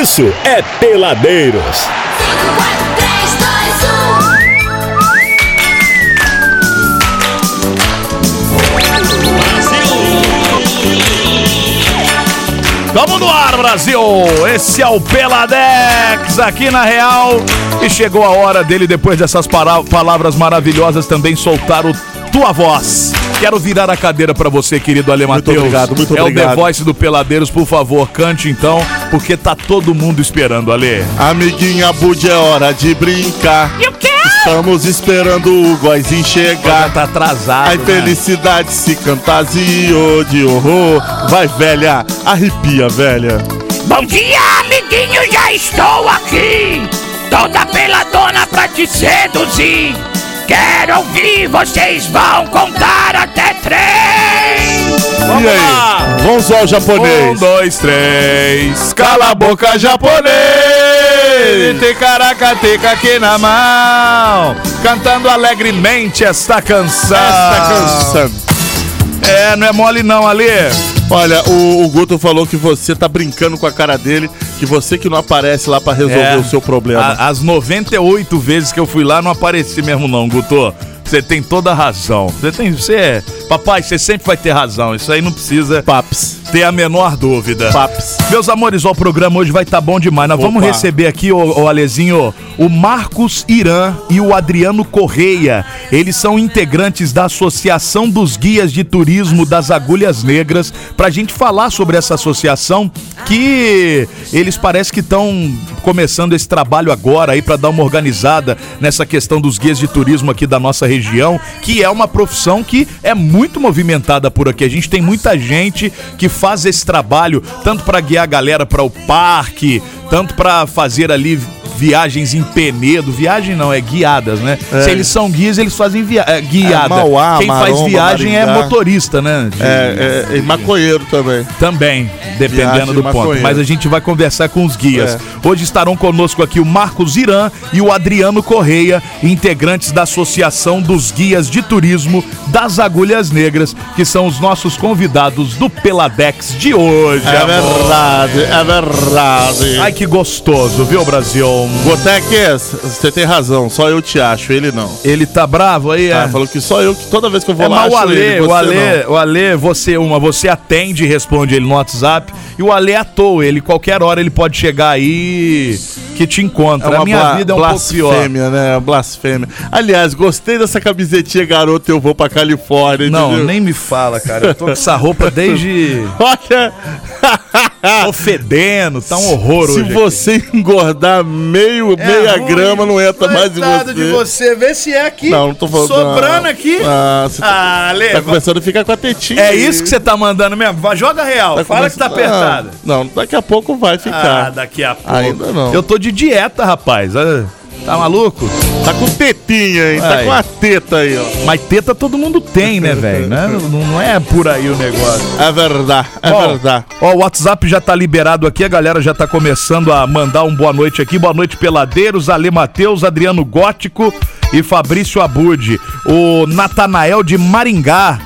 isso é Peladeiros. Vamos no ar, Brasil! Esse é o Peladex aqui na Real. E chegou a hora dele, depois dessas palavras maravilhosas, também soltar o Tua Voz. Quero virar a cadeira pra você, querido Ale Matheus. obrigado, muito É o obrigado. The Voice do Peladeiros, por favor, cante então, porque tá todo mundo esperando, Ale. Amiguinha Bud, é hora de brincar. E o quê? Estamos esperando o Goizinho Já chegar. tá atrasado. A né? infelicidade se fantasiou de horror. Vai, velha, arrepia, velha. Bom dia, amiguinho, já estou aqui. Toda peladona pra te seduzir. Quero ouvir, vocês vão contar até três. Vamos e aí? lá. Vamos zoar o Um, japonês. dois, três. Cala a boca, japonês! Ticaracateca aqui na mão, cantando alegremente esta canção. Esta canção. É, não é mole não, Ali. Olha, o, o Guto falou que você tá brincando com a cara dele, que você que não aparece lá pra resolver É. o seu problema. A- As 98 vezes que eu fui lá, não apareci mesmo não, Guto. Você tem toda a razão. Você tem, você é... Papai, você sempre vai ter razão. Isso aí não precisa Paps. Ter a menor dúvida. Paps. Meus amores, ó, o programa hoje vai estar bom demais. Nós vamos Opa. receber aqui, ô, ô Alezinho, o Marcos Irã e o Adriano Correia. Eles são integrantes da Associação dos Guias de Turismo das Agulhas Negras. Pra gente falar sobre essa associação que eles parece que estão começando esse trabalho agora aí pra dar uma organizada nessa questão dos guias de turismo aqui da nossa região, que é uma profissão que é muito movimentada por aqui. A gente tem muita gente que faz esse trabalho tanto para guiar a galera para o parque, tanto para fazer ali viagens em Penedo, viagem não, é guiadas, né? Se eles são guias, eles fazem via é, guiada. É, Mauá, Quem faz Maromba, viagem é Maringá. motorista, né? De- É, é, e maconheiro também. também, dependendo Viagem do ponto. maconheiro. Mas a gente vai conversar com os guias. É. Hoje estarão conosco aqui o Marcos Irã e o Adriano Correia, integrantes da Associação dos Guias de Turismo das Agulhas Negras, que são os nossos convidados do Peladex de hoje. É amor. verdade, é verdade. Ai, que gostoso, viu, Brasil? Goteques, você tem razão, só eu te acho, ele não. Ele tá bravo aí, é? Ah, falou que só eu, que toda vez que eu vou É, lá mas o Ale, ele, o Ale, não. o Ale, você uma, você atende e responde ele no WhatsApp, e o Ale é à toa, ele qualquer hora ele pode chegar aí que te encontra. a minha vida é um pouco pior. blasfêmia, né? Blasfêmia. Aliás, gostei dessa camisetinha, garoto, eu vou pra Califórnia, Não, entendeu? nem me fala, cara. Eu tô com essa roupa desde. Olha, Tô fedendo, tá um horror se hoje. você engordar meio, aqui. meia É ruim. grama, não entra mais em você. de você, vê se é aqui. Não, não tô falando. Sobrando não. aqui. Ah, você tá, Ah, tá começando a ficar com a tetinha. É aí. isso que você tá mandando mesmo? Joga real. Fala que tá começando- apertado. Não, daqui a pouco vai Ah, ficar. daqui a pouco. Ainda não. Eu tô de dieta, rapaz. Ah, Tá maluco? Tá com tetinha, hein? Tá Aí. com a teta aí, ó. Mas teta todo mundo tem, né, velho? Não, é- não é por aí o negócio. É verdade, é Ó, verdade. Ó, o WhatsApp já tá liberado aqui, a galera já tá começando a mandar um boa noite aqui. Boa noite, Peladeiros, Ale Matheus, Adriano Gótico e Fabrício Abud. O Natanael de Maringá.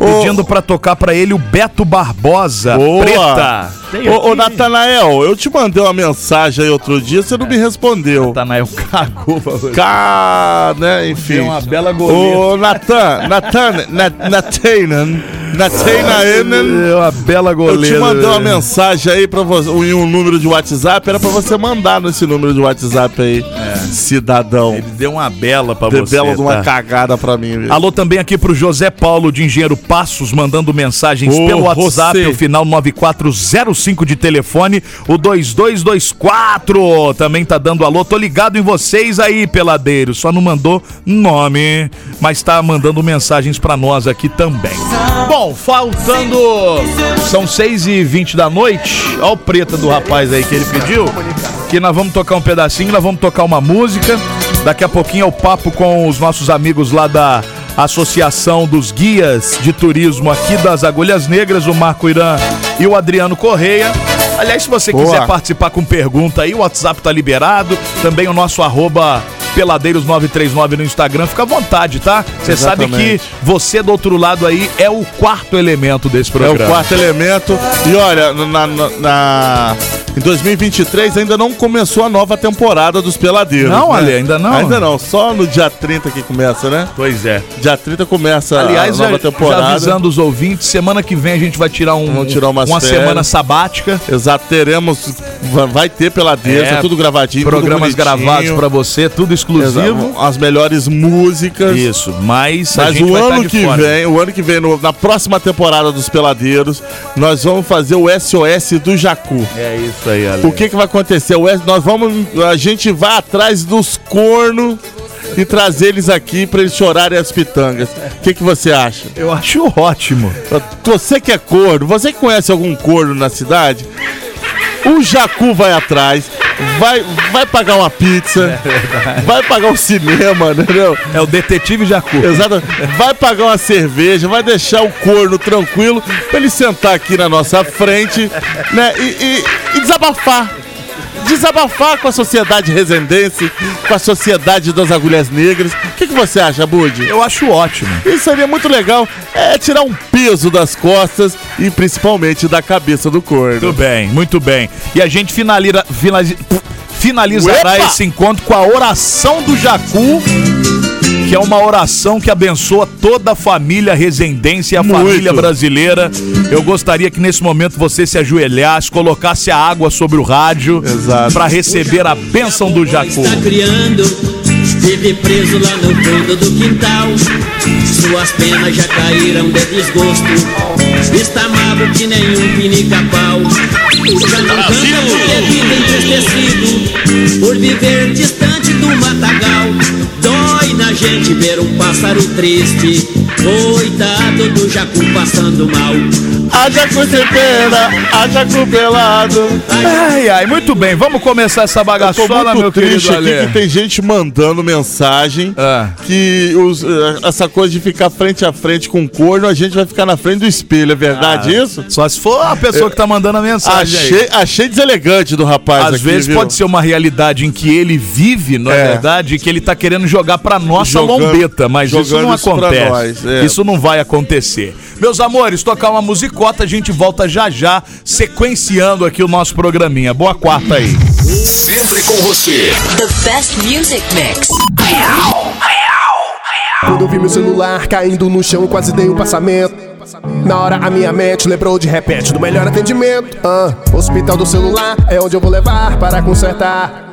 Pedindo pra tocar pra ele o Beto Barbosa, Boa. preta. Ô, ô. Natanael, eu te mandei uma mensagem aí outro dia, você não me respondeu. Natanael cagou. Cá, né, enfim. Deu uma bela goleta. Ô, Natan, Natan, Na- Natanan, Natanaenen. Deu uma bela Eu goleira. te mandei uma mensagem aí pra você, em um número de WhatsApp, era pra você mandar nesse número de WhatsApp aí, cidadão. Ele deu uma bela pra Deu você. bela de uma tá? cagada pra mim. viu? Alô também aqui pro José Paulo de Engenheiro Passos, mandando mensagens Ô, pelo WhatsApp, você. o final 9405 de telefone, o 2224 também tá dando alô. Tô ligado em vocês aí, peladeiros. Só não mandou nome, mas tá mandando mensagens pra nós aqui também. Bom, faltando. São 6 e 20 da noite. Ó o preta do rapaz aí que ele pediu. Que nós vamos tocar um pedacinho, nós vamos tocar uma música. Daqui a pouquinho é o papo com os nossos amigos lá da Associação dos Guias de Turismo aqui das Agulhas Negras, o Marco Irã e o Adriano Correia. Aliás, se você Boa. quiser participar com pergunta aí, o WhatsApp tá liberado. Também o nosso arroba Peladeiros939 no Instagram, fica à vontade, tá? Você sabe que você do outro lado aí é o quarto elemento desse É programa. o quarto elemento. E olha, na, na- na- Em 2023 ainda não começou a nova temporada dos Peladeiros. Não, né? Ale, ainda não? Ainda não, só no dia 30 que começa, né? Pois é. Dia 30 começa Aliás, a nova já, temporada. já avisando os ouvintes, semana que vem a gente vai tirar, um, Vamos tirar uma férias. semana sabática. Exato, teremos. va- Vai ter Peladeiros, É, é, tudo gravadinho. tudo Programas bonitinho. gravados pra você, tudo exclusivo. Exato, As melhores músicas. Isso, mas, a Mas gente o vai tá ano que fora. vem, o ano que vem, no- na próxima temporada dos Peladeiros, nós vamos fazer o SOS do Jacu. É isso aí, Ale. O que que vai acontecer? O S- nós vamos, a gente vai atrás dos cornos e trazer eles aqui pra eles chorarem as pitangas. O que que você acha? Eu acho ótimo. Você que é corno, você que conhece algum corno na cidade? O Jacu vai atrás, vai, vai pagar uma pizza, vai pagar um cinema, entendeu? É o detetive Jacu. Exato. Vai pagar uma cerveja, vai deixar o corno tranquilo pra ele sentar aqui na nossa frente, né? E, e- e desabafar. Desabafar com a sociedade resendense, com a sociedade das agulhas negras. O que, que você acha, Bud? Eu acho ótimo. Isso seria muito legal. É tirar um peso das costas e principalmente da cabeça do corno. Muito bem, muito bem. E a gente finaliza, finaliza- finalizará Uepa! esse encontro com a oração do Jacu, que é uma oração que abençoa toda a família resendense e a Muito. família brasileira. Eu gostaria que nesse momento você se ajoelhasse, colocasse a água sobre o rádio para receber a bênção do criando, vive preso lá no fundo do quintal. Suas penas já caíram de desgosto. Está mago que nem um pinica-pau. Já não canta porque vive entristecido. Por viver distante do matagal. Dói na gente ver um pássaro triste. Coitado do jacu passando mal. A Jacu sem pena, a Jacu pelado. Ai, ai, muito bem. Vamos começar essa Eu bagaçola, meu triste querido aqui que tem gente mandando mensagem Ah. que os, eh, essa coisa de ficar frente a frente com o corno, a gente vai ficar na frente do espelho. É verdade isso? Só se for a pessoa que tá mandando a mensagem aí. Achei, achei deselegante do rapaz Às aqui, vezes viu? pode ser uma realidade em que ele vive, não é, É. verdade? Que ele tá querendo jogar pra nossa Jogando- lombeta, mas isso não isso acontece. nós, é. Isso não vai acontecer. Meus amores, tocar uma musicota, a gente volta já já, sequenciando aqui o nosso programinha. Boa quarta aí. Sempre com você. The best music mix. Quando eu vi meu celular caindo no chão, quase dei um passamento. Na hora a minha mente lembrou de repente do melhor atendimento. Ah, hospital do celular é onde eu vou levar para consertar.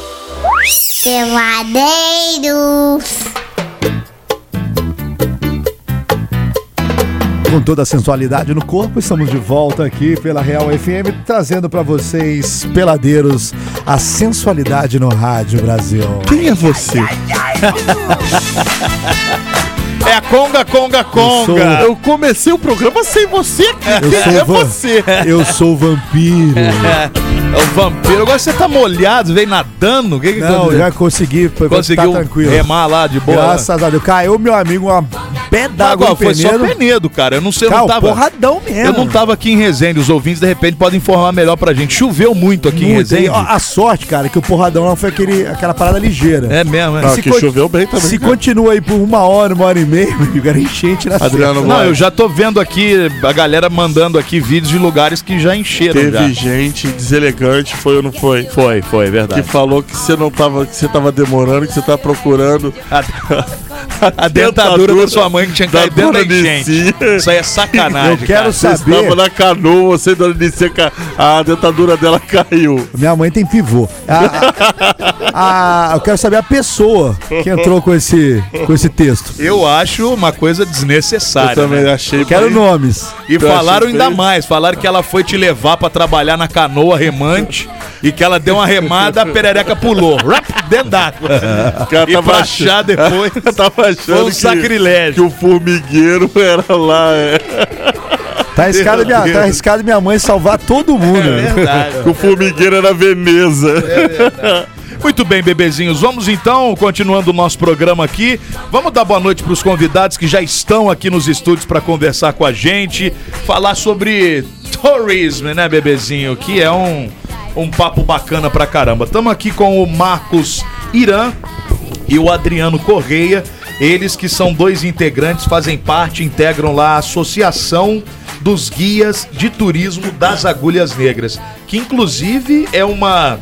Peladeiros. Com toda a sensualidade no corpo, estamos de volta aqui pela Real FM, trazendo pra vocês, peladeiros, a sensualidade no rádio Brasil. Quem é você? É a conga, conga, conga. Eu comecei o programa sem você aqui. Eu Quem sou é van- você? Eu sou vampiro. É o vampiro. Agora você tá molhado, veio nadando. O que que Não, aconteceu? já consegui, foi conseguiu tá tranquilo. remar lá de boa. Graças a Deus. Caiu, meu amigo, uma pé d'água foi só penedo. Cara. Eu não sei, eu Cara, não tava. porradão mesmo. Eu não tava aqui em Resende. Os ouvintes, de repente, podem informar melhor pra gente. Choveu muito aqui em Muito, Resende. hein? Ó, A sorte, cara, que o porradão não foi aquele, aquela parada ligeira. É mesmo, né? Ah, Se que con- choveu bem também. Se continua aí por uma hora, uma hora e meia, meu amigo, era enchente na Adriano. Não, eu já tô vendo aqui a galera mandando aqui vídeos de lugares que já encheram Teve já. gente deselegante, foi ou não foi? Foi, foi, Que verdade. falou que você não tava, que você tava demorando, que você tava procurando A dentadura da sua mãe que tinha caído dentro da enchente. Isso aí é sacanagem, Eu quero cara. Você saber. estava na canoa, você dona Nicinha, ca- a dentadura dela caiu. Minha mãe tem pivô. A- a- a- eu quero saber a pessoa que entrou com esse, com esse texto. Eu acho uma coisa desnecessária. Eu também né? achei. Quero bem- nomes. E Eu falaram ainda bem- mais, falaram que ela foi te levar pra trabalhar na canoa remante e que ela deu uma remada, a perereca pulou. Rap, dentro d'água. O cara E tava pra achar depois tava achando foi um que, sacrilégio. que o formigueiro era lá. É, Tá arriscado, minha, tá arriscado minha mãe salvar todo mundo. né? que o formigueiro era Veneza. Muito bem, bebezinhos. Vamos então, continuando o nosso programa aqui. Vamos dar boa noite para os convidados que já estão aqui nos estúdios para conversar com a gente, falar sobre tourismo, né, bebezinho? Que é um, um papo bacana pra caramba. Estamos aqui com o Marcos Irã e o Adriano Correia. Eles que são dois integrantes, fazem parte, integram lá a Associação dos Guias de Turismo das Agulhas Negras, que inclusive é uma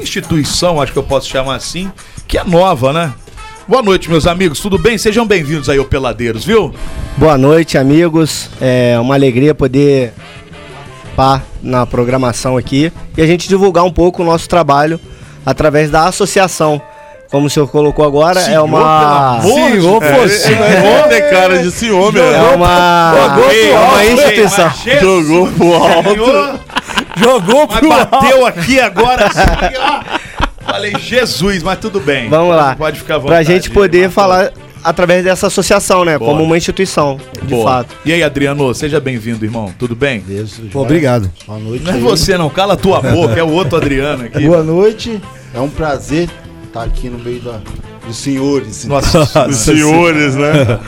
instituição, acho que eu posso chamar assim, que é nova, né? Boa noite, meus amigos, tudo bem? Sejam bem-vindos aí ao Peladeiros, viu? Boa noite, amigos. É uma alegria poder par na programação aqui e a gente divulgar um pouco o nosso trabalho através da associação. Como o senhor colocou agora, é uma Senhor, É, fosse. ele é tem cara de senhor, meu. é uma, é uma instituição. Jogou pro alto. Jogou mas pro alto. bateu aqui agora assim, ó. Falei, Jesus, mas tudo bem. Vamos lá. Pode ficar à Pra vontade. gente poder falar através dessa associação, né? Boa. Como uma instituição, de Boa. fato. E aí, Adriano, seja bem-vindo, irmão. Tudo bem? Pô, Obrigado. Boa noite. Não é aí. você, não. Cala a tua boca, é o outro Adriano aqui. Boa noite. É um prazer estar aqui no meio da, dos senhores. Nossa, Os senhores, né?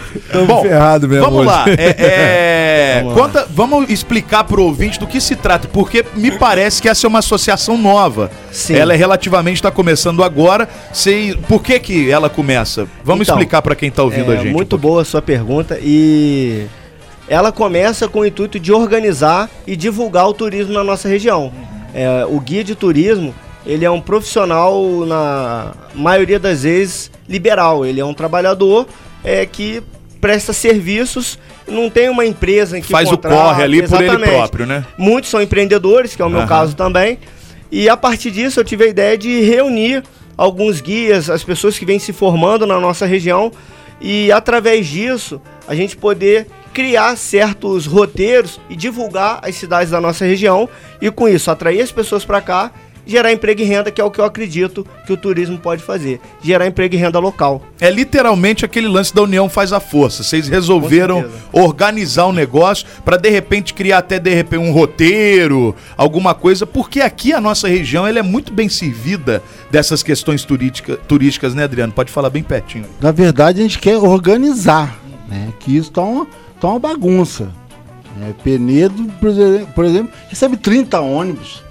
Bom, ferrado mesmo. Vamos hoje. lá, é, é, Vamos lá. conta- vamos explicar pro ouvinte do que se trata, porque me parece que essa é uma associação nova. Sim. Ela é relativamente está começando agora. Sei, por que que ela começa? Vamos Então, explicar para quem tá ouvindo É a gente. muito boa a sua pergunta e ela começa com o intuito de organizar e divulgar o turismo na nossa região. É, o guia de turismo ele é um profissional na maioria das vezes liberal. Ele é um trabalhador é, que presta serviços, não tem uma empresa em que Faz o contrata, corre ali por ele exatamente. próprio, né? Muitos são empreendedores, que é o meu Aham. caso também. E a partir disso eu tive a ideia de reunir alguns guias, as pessoas que vêm se formando na nossa região e através disso a gente poder criar certos roteiros e divulgar as cidades da nossa região e com isso atrair as pessoas para cá, gerar emprego e renda, que é o que eu acredito que o turismo pode fazer, gerar emprego e renda local. É literalmente aquele lance da união faz a força. Vocês resolveram organizar o negócio para de repente criar até de repente um roteiro, alguma coisa, porque aqui a nossa região ela é muito bem servida dessas questões turística, turísticas, né, Adriano? Pode falar bem pertinho. Na verdade, a gente quer organizar, né? Que isso tá uma, tá uma bagunça. É, Penedo, por exemplo, recebe 30 ônibus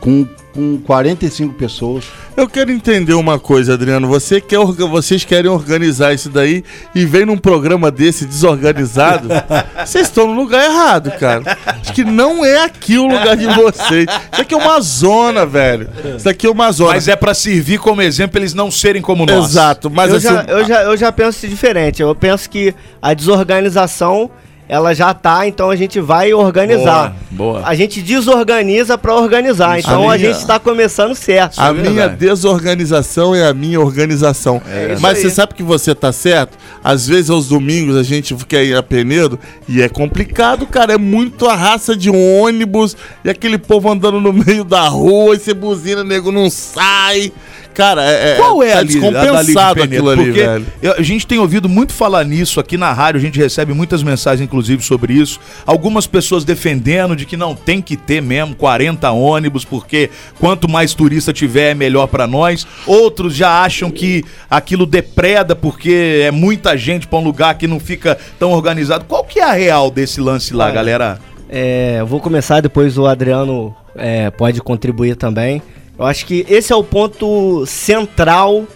com, com 45 pessoas. Eu quero entender uma coisa, Adriano. Você quer, vocês querem organizar isso daí e vem num programa desse desorganizado? Vocês estão no lugar errado, cara. Acho que não é aqui o lugar de vocês. Isso aqui é uma zona, velho. Isso aqui é uma zona. Mas é para servir como exemplo eles não serem como nós. Exato, mas eu, assim, já, eu, já, eu já penso diferente. Eu penso que a desorganização ela já tá, então a gente vai organizar. Boa, boa. A gente desorganiza para organizar. Isso. Então A a, minha- gente está começando certo. A é minha verdade. desorganização é a minha organização. isso Mas você sabe que você tá certo? Às vezes aos domingos a gente quer ir a Penedo e é complicado, cara. É muito a raça de ônibus e aquele povo andando no meio da rua e você buzina, nego não sai. Cara, é, Qual é tá a li- a da Liga descompensado de aquilo ali, Porque velho. a gente tem ouvido muito falar nisso aqui na rádio, a gente recebe muitas mensagens, inclusive, sobre isso. Algumas pessoas defendendo de que não tem que ter mesmo 40 ônibus, porque quanto mais turista tiver, é melhor pra nós. Outros já acham que aquilo depreda, porque é muita gente pra um lugar que não fica tão organizado. Qual que é a real desse lance lá, Olha, galera? É, eu vou começar, depois o Adriano é, pode contribuir também. Eu acho que esse é o ponto central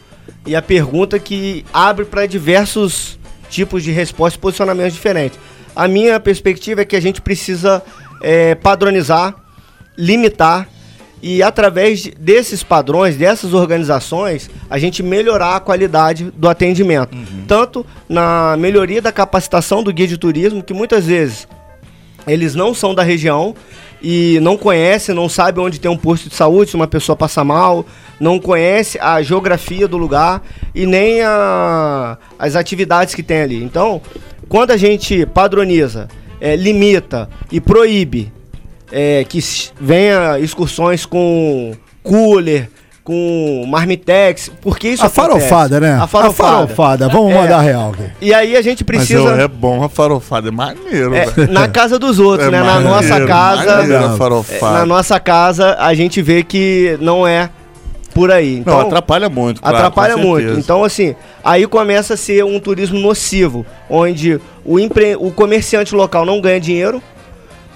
e a pergunta que abre para diversos tipos de respostas e posicionamentos diferentes. A minha perspectiva é que a gente precisa é, padronizar, limitar e através de- desses padrões, dessas organizações, a gente melhorar a qualidade do atendimento. Tanto na melhoria da capacitação do guia de turismo, que muitas vezes eles não são da região, e não conhece, não sabe onde tem um posto de saúde, se uma pessoa passa mal, não conhece a geografia do lugar e nem a, as atividades que tem ali. Então, quando a gente padroniza, é, limita e proíbe é, que venha excursões com cooler, com marmitex, porque isso A acontece. farofada, né? A farofada. A farofada. Vamos É. mandar real aqui. E aí a gente Mas precisa... eu- é bom a farofada, é maneiro, É, na casa dos outros, É né? Na nossa maneiro, casa. maneiro a é, farofada. Na nossa casa, a gente vê que não é por aí. Então, Não, atrapalha muito, claro, atrapalha com muito. Então, assim, aí começa a ser um turismo nocivo, onde o, empre... o comerciante local não ganha dinheiro,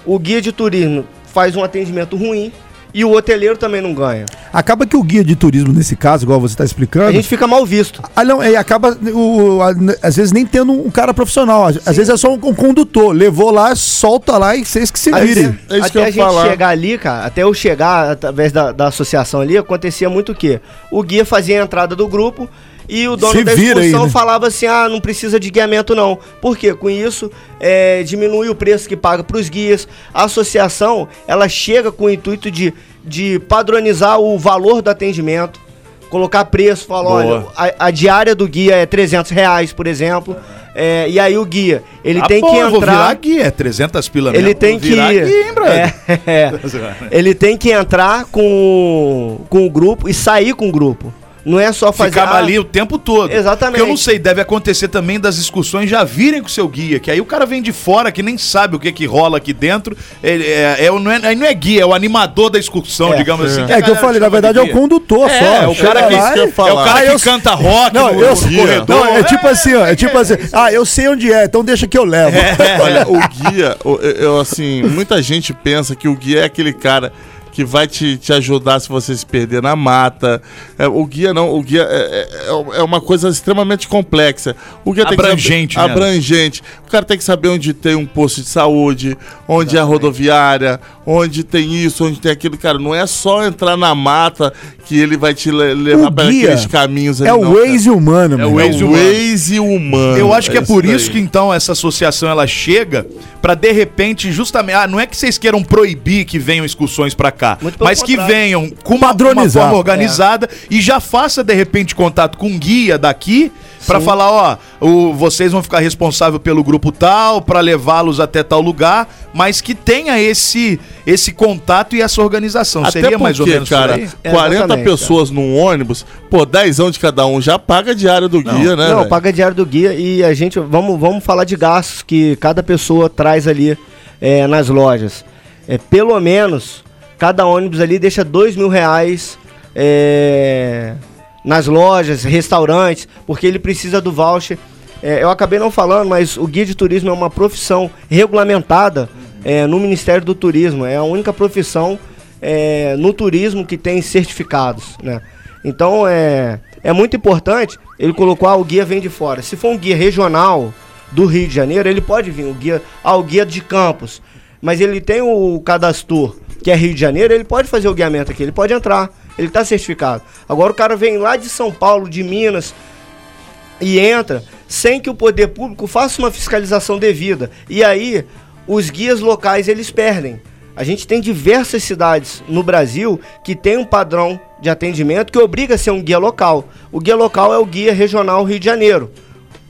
o guia de turismo faz um atendimento ruim e o hoteleiro também não ganha. Acaba que o guia de turismo, nesse caso, igual você está explicando. A gente fica mal visto. Ah, não, e acaba, o, a- às vezes, nem tendo um cara profissional. Às, às vezes é só um, um condutor. Levou lá, solta lá e vocês que se Até- virem. até a gente chegar ali, cara, até eu chegar através da, da associação ali, acontecia muito o quê? O guia fazia a entrada do grupo e o dono Se da vira aí, excursão né? falava assim: ah, não precisa de guiamento não. Por quê? Com isso, é, diminui o preço que paga para os guias. A associação, ela chega com o intuito de, de padronizar o valor do atendimento. Colocar preço, falar, olha, a, a diária do guia é 300 reais, por exemplo. É, e aí o guia, ele Ah, tem bom, que eu vou entrar... virar é 300 pila Ele mesmo. tem Vou que. É, é. Ele tem que entrar com, com o grupo e sair com o grupo. Não é só fazer. Ficava ah, ali o tempo todo. Exatamente. Porque eu não sei, deve acontecer também das excursões já virem com o seu guia, que aí o cara vem de fora, que nem sabe o que que rola aqui dentro. Ele é, é, não, é, aí não é guia, é o animador da excursão, É. digamos assim. É que eu falei, na verdade de é o guia. condutor É, só. é o cara que, lá é e- o cara Ah, que eu- canta rock Não, no, eu, no corredor. não, é tipo assim, ó, é tipo assim, ah, eu sei onde é, então deixa que eu levo. Olha, o guia, eu, assim, muita gente pensa que o guia é aquele cara que vai te, te ajudar se você se perder na mata. É, o guia não, o guia é, é- é uma coisa extremamente complexa. O guia tem que Abrangente, saber, né? abrangente. O cara tem que saber onde tem um posto de saúde, onde é a rodoviária, onde tem isso, onde tem aquilo. Cara, não é só entrar na mata que ele vai te le- levar para aqueles caminhos ali. É o. Waze humano, É mano. o Waze É o humano. Waze humano. Eu acho que é, por daí. isso que então essa associação ela chega pra de repente justamente, ah, não é que vocês queiram proibir que venham excursões pra cá, mas que contrário. venham com uma, uma forma organizada e já faça de repente contato com um guia daqui pra falar, ó, o, vocês vão ficar responsável pelo grupo tal, pra levá-los até tal lugar, mas que tenha esse esse contato e essa organização. Até Seria mais ou porque, menos por cara, aí? 40 Exatamente, pessoas num ônibus, pô, 10 de cada um já paga a diária do guia, né? Não, velho? paga diário do guia e a gente. Vamos, vamos falar de gastos que cada pessoa traz ali é, nas lojas. É, pelo menos, cada ônibus ali deixa dois mil reais é, nas lojas, restaurantes, porque ele precisa do voucher. É, eu acabei não falando, mas o guia de turismo é uma profissão regulamentada é, no Ministério do Turismo. É a única profissão é, no turismo que tem certificados, né? Então é, é muito importante. Ele colocou, ah, o guia vem de fora. Se for um guia regional do Rio de Janeiro, ele pode vir. O guia, ah, o guia de Campos. Mas ele tem o cadastro que é Rio de Janeiro, ele pode fazer o guiamento aqui, ele pode entrar. Ele está certificado. Agora o cara vem lá de São Paulo, de Minas, e entra sem que o poder público faça uma fiscalização devida. E aí os guias locais eles perdem. A gente tem diversas cidades no Brasil que tem um padrão de atendimento que obriga a ser um guia local. O guia local é o guia regional Rio de Janeiro,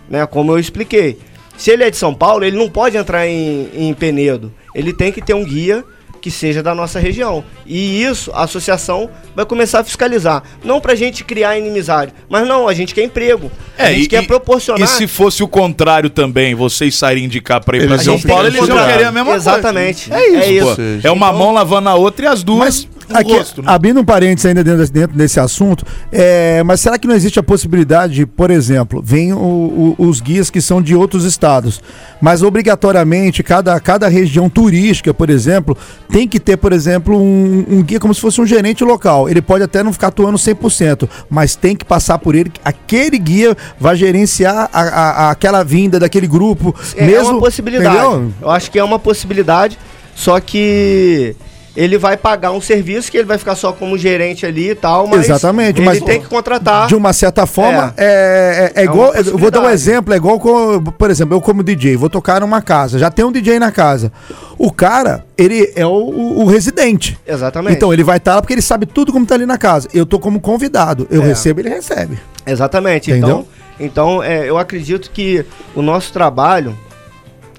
né? Como eu expliquei. Se ele é de São Paulo, ele não pode entrar em, em Penedo. Ele tem que ter um guia que seja da nossa região. E isso a associação vai começar a fiscalizar. Não pra gente criar inimizade, mas não, a gente quer emprego. a gente quer proporcionar. É, E se fosse o contrário também, vocês saírem de cá pra ir pra Eles São Paulo, eles iam procurar. querer a mesma Exatamente. coisa. É isso, É isso. É uma Então- mão lavando a outra e as duas no Aqui, rosto. né? abrindo um parênteses ainda dentro, dentro desse assunto, é, mas será que não existe a possibilidade, de, por exemplo, vem o- o- os guias que são de outros estados, mas obrigatoriamente cada, cada região turística, por exemplo, tem que ter, por exemplo, um, um guia como se fosse um gerente local. Ele pode até não ficar atuando 100%, mas tem que passar por ele. Aquele guia vai gerenciar a, a- a- aquela vinda daquele grupo. É mesmo, uma possibilidade. entendeu? Eu acho que é uma possibilidade, só que ele vai pagar um serviço que ele vai ficar só como gerente ali e tal, mas Exatamente, ele mas- tem que contratar. De uma certa forma, é, é, é É igual. Eu vou dar um exemplo, é igual, com, por exemplo, eu como DJ, vou tocar numa casa, já tem um DJ na casa. O cara, ele é o, o- o residente. Exatamente. Então ele vai estar lá porque ele sabe tudo como tá ali na casa. Eu tô como convidado, eu É. recebo, ele recebe. Exatamente. Entendeu? Então, então é, eu acredito que o nosso trabalho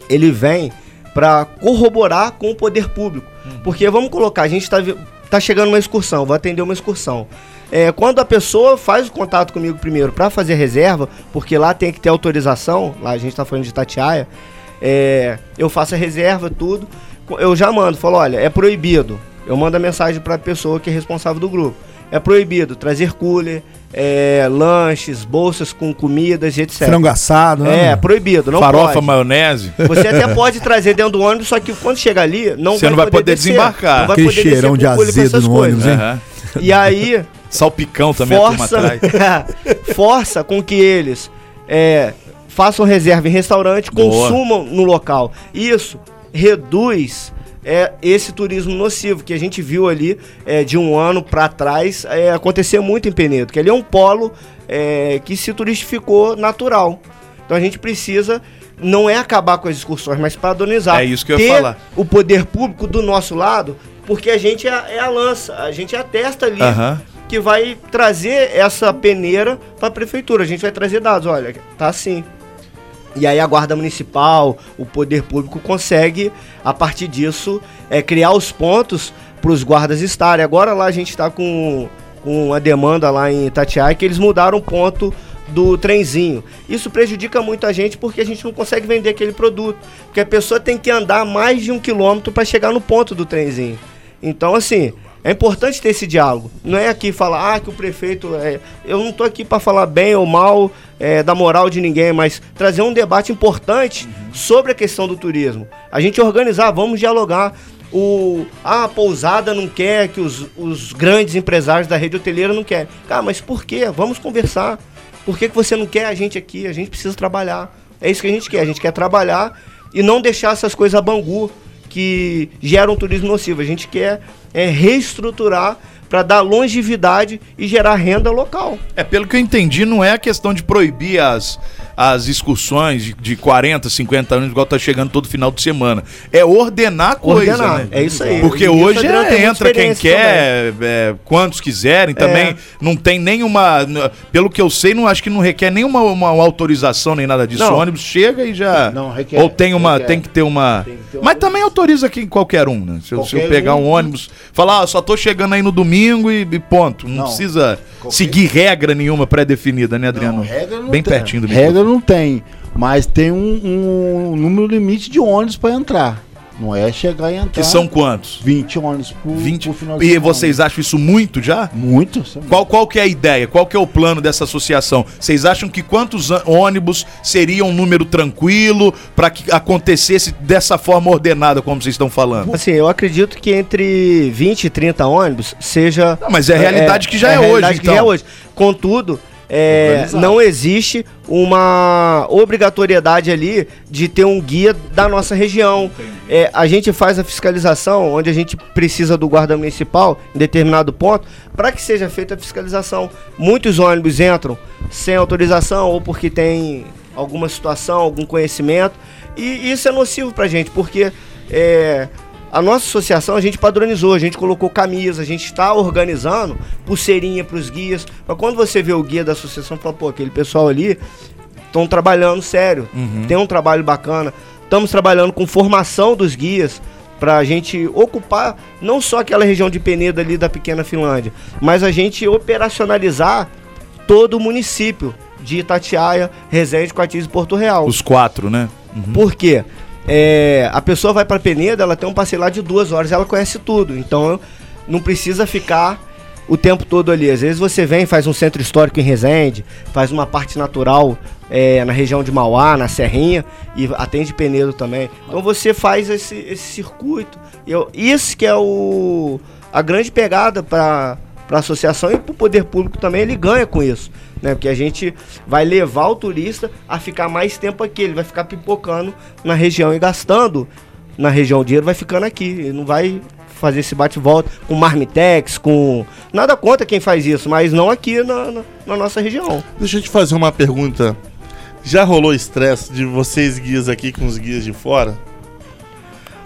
ele vem para corroborar com o poder público. Porque vamos colocar, a gente está tá chegando uma excursão, vou atender uma excursão. É, quando a pessoa faz o contato comigo primeiro para fazer reserva, porque lá tem que ter autorização, lá a gente está falando de Tatiaia, é, eu faço a reserva, tudo. Eu já mando, falo, olha, é proibido. Eu mando a mensagem para a pessoa que é responsável do grupo. É proibido trazer cooler, é, lanches, bolsas com comidas, etc. Frango assado, né? É, é proibido, não Farofa, pode. maionese. Você até pode trazer dentro do ônibus, só que quando chegar ali, não Você não vai poder descer. desembarcar. Não vai Aquele poder cheirão de azedo no coisas. ônibus, hein? Aham. E aí, Salpicão também a turma força, atrás. força com que eles é, façam reserva em restaurante, Boa. consumam no local. Isso reduz é, esse turismo nocivo que a gente viu ali é, de um ano para trás é, acontecer muito em Penedo, que ali é um polo é, que se turistificou natural. Então a gente precisa não é acabar com as excursões, mas padronizar. É isso que eu ia Ter falar. o poder público do nosso lado, porque a gente é, é a lança, a gente é a testa ali Aham. que vai trazer essa peneira para a prefeitura. A gente vai trazer dados, olha, tá assim. E aí a guarda municipal, o poder público consegue a partir disso é, criar os pontos para os guardas estarem. Agora lá a gente está com, com a demanda lá em Itatiaia que eles mudaram o ponto do trenzinho. Isso prejudica muito a gente porque a gente não consegue vender aquele produto. Porque a pessoa tem que andar mais de um quilômetro para chegar no ponto do trenzinho. Então, assim, é importante ter esse diálogo. Não é aqui falar, ah, que o prefeito. É... Eu não tô aqui para falar bem ou mal é, da moral de ninguém, mas trazer um debate importante sobre a questão do turismo. A gente organizar, vamos dialogar. O, ah, a pousada não quer, que os, os grandes empresários da rede hoteleira não querem. Cara, mas por quê? Vamos conversar. Por que, que você não quer a gente aqui? A gente precisa trabalhar. É isso que a gente quer. A gente quer trabalhar e não deixar essas coisas a bangu que geram turismo nocivo. A gente quer é, reestruturar para dar longevidade e gerar renda local. É, pelo que eu entendi, não é a questão de proibir as, as excursões de, de 40, 50 anos, igual tá chegando todo final de semana. É ordenar a coisa, Ordenar, né? é isso aí. Porque E hoje é, entra quem quer, é, quantos quiserem também. É. Não tem nenhuma. Pelo que eu sei, não acho que não requer nenhuma uma, autorização nem nada disso. Não. O ônibus chega e já. Não, requer, Ou tem uma. requer. Tem que ter uma. Tem que ter Mas também autoriza aqui qualquer um, né? Se, eu- se eu Qualquer pegar um um. ônibus, falar, ah, só tô chegando aí no domingo e, e ponto. Não, Não. precisa Qualquer- seguir regra nenhuma pré-definida, né, Adriano? Não, regra não Bem tem. pertinho do Não tem, mas tem um, um número limite de ônibus para entrar. Não é chegar e entrar. Que são quantos? 20 ônibus por, 20. por final de E semana. vocês acham isso muito já? Muito. é muito. Qual, qual que é a ideia? Qual que é o plano dessa associação? Vocês acham que quantos an- ônibus seria um número tranquilo para que acontecesse dessa forma ordenada, como vocês estão falando? Assim, eu acredito que entre 20 e 30 ônibus seja. Não, mas é a realidade que já é a hoje, realidade que então. já é hoje. Contudo, é, não existe uma obrigatoriedade ali de ter um guia da nossa região. É, a gente faz a fiscalização onde a gente precisa do guarda municipal em determinado ponto para que seja feita a fiscalização. Muitos ônibus entram sem autorização ou porque tem alguma situação, algum conhecimento e isso é nocivo para a gente porque é, a nossa associação a gente padronizou, a gente colocou camisa, a gente está organizando pulseirinha para os guias. Mas quando você vê o guia da associação, fala, pô, aquele pessoal ali estão trabalhando sério, tem um trabalho bacana. Estamos trabalhando com formação dos guias para a gente ocupar não só aquela região de Penedo ali da pequena Finlândia, mas a gente operacionalizar todo o município de Itatiaia, Resende, Coatis e Porto Real. Os quatro, né? Por quê? É, a pessoa vai para Penedo, ela tem um passeio lá de duas horas, ela conhece tudo. Então não precisa ficar o tempo todo ali. Às vezes você vem, faz um centro histórico em Resende, faz uma parte natural é, na região de Mauá, na Serrinha, e atende Penedo também. Então você faz esse, esse circuito. Eu- isso que é o, a grande pegada para a associação e para o poder público também, ele ganha com isso. Né? Porque a gente vai levar o turista a ficar mais tempo aqui. Ele vai ficar pipocando na região e gastando na região o dinheiro, vai ficando aqui. Ele não vai fazer esse bate-volta com marmitex, com. Nada contra quem faz isso, mas não aqui na, na, na nossa região. Deixa eu te fazer uma pergunta. Já rolou estresse de vocês guias aqui com os guias de fora?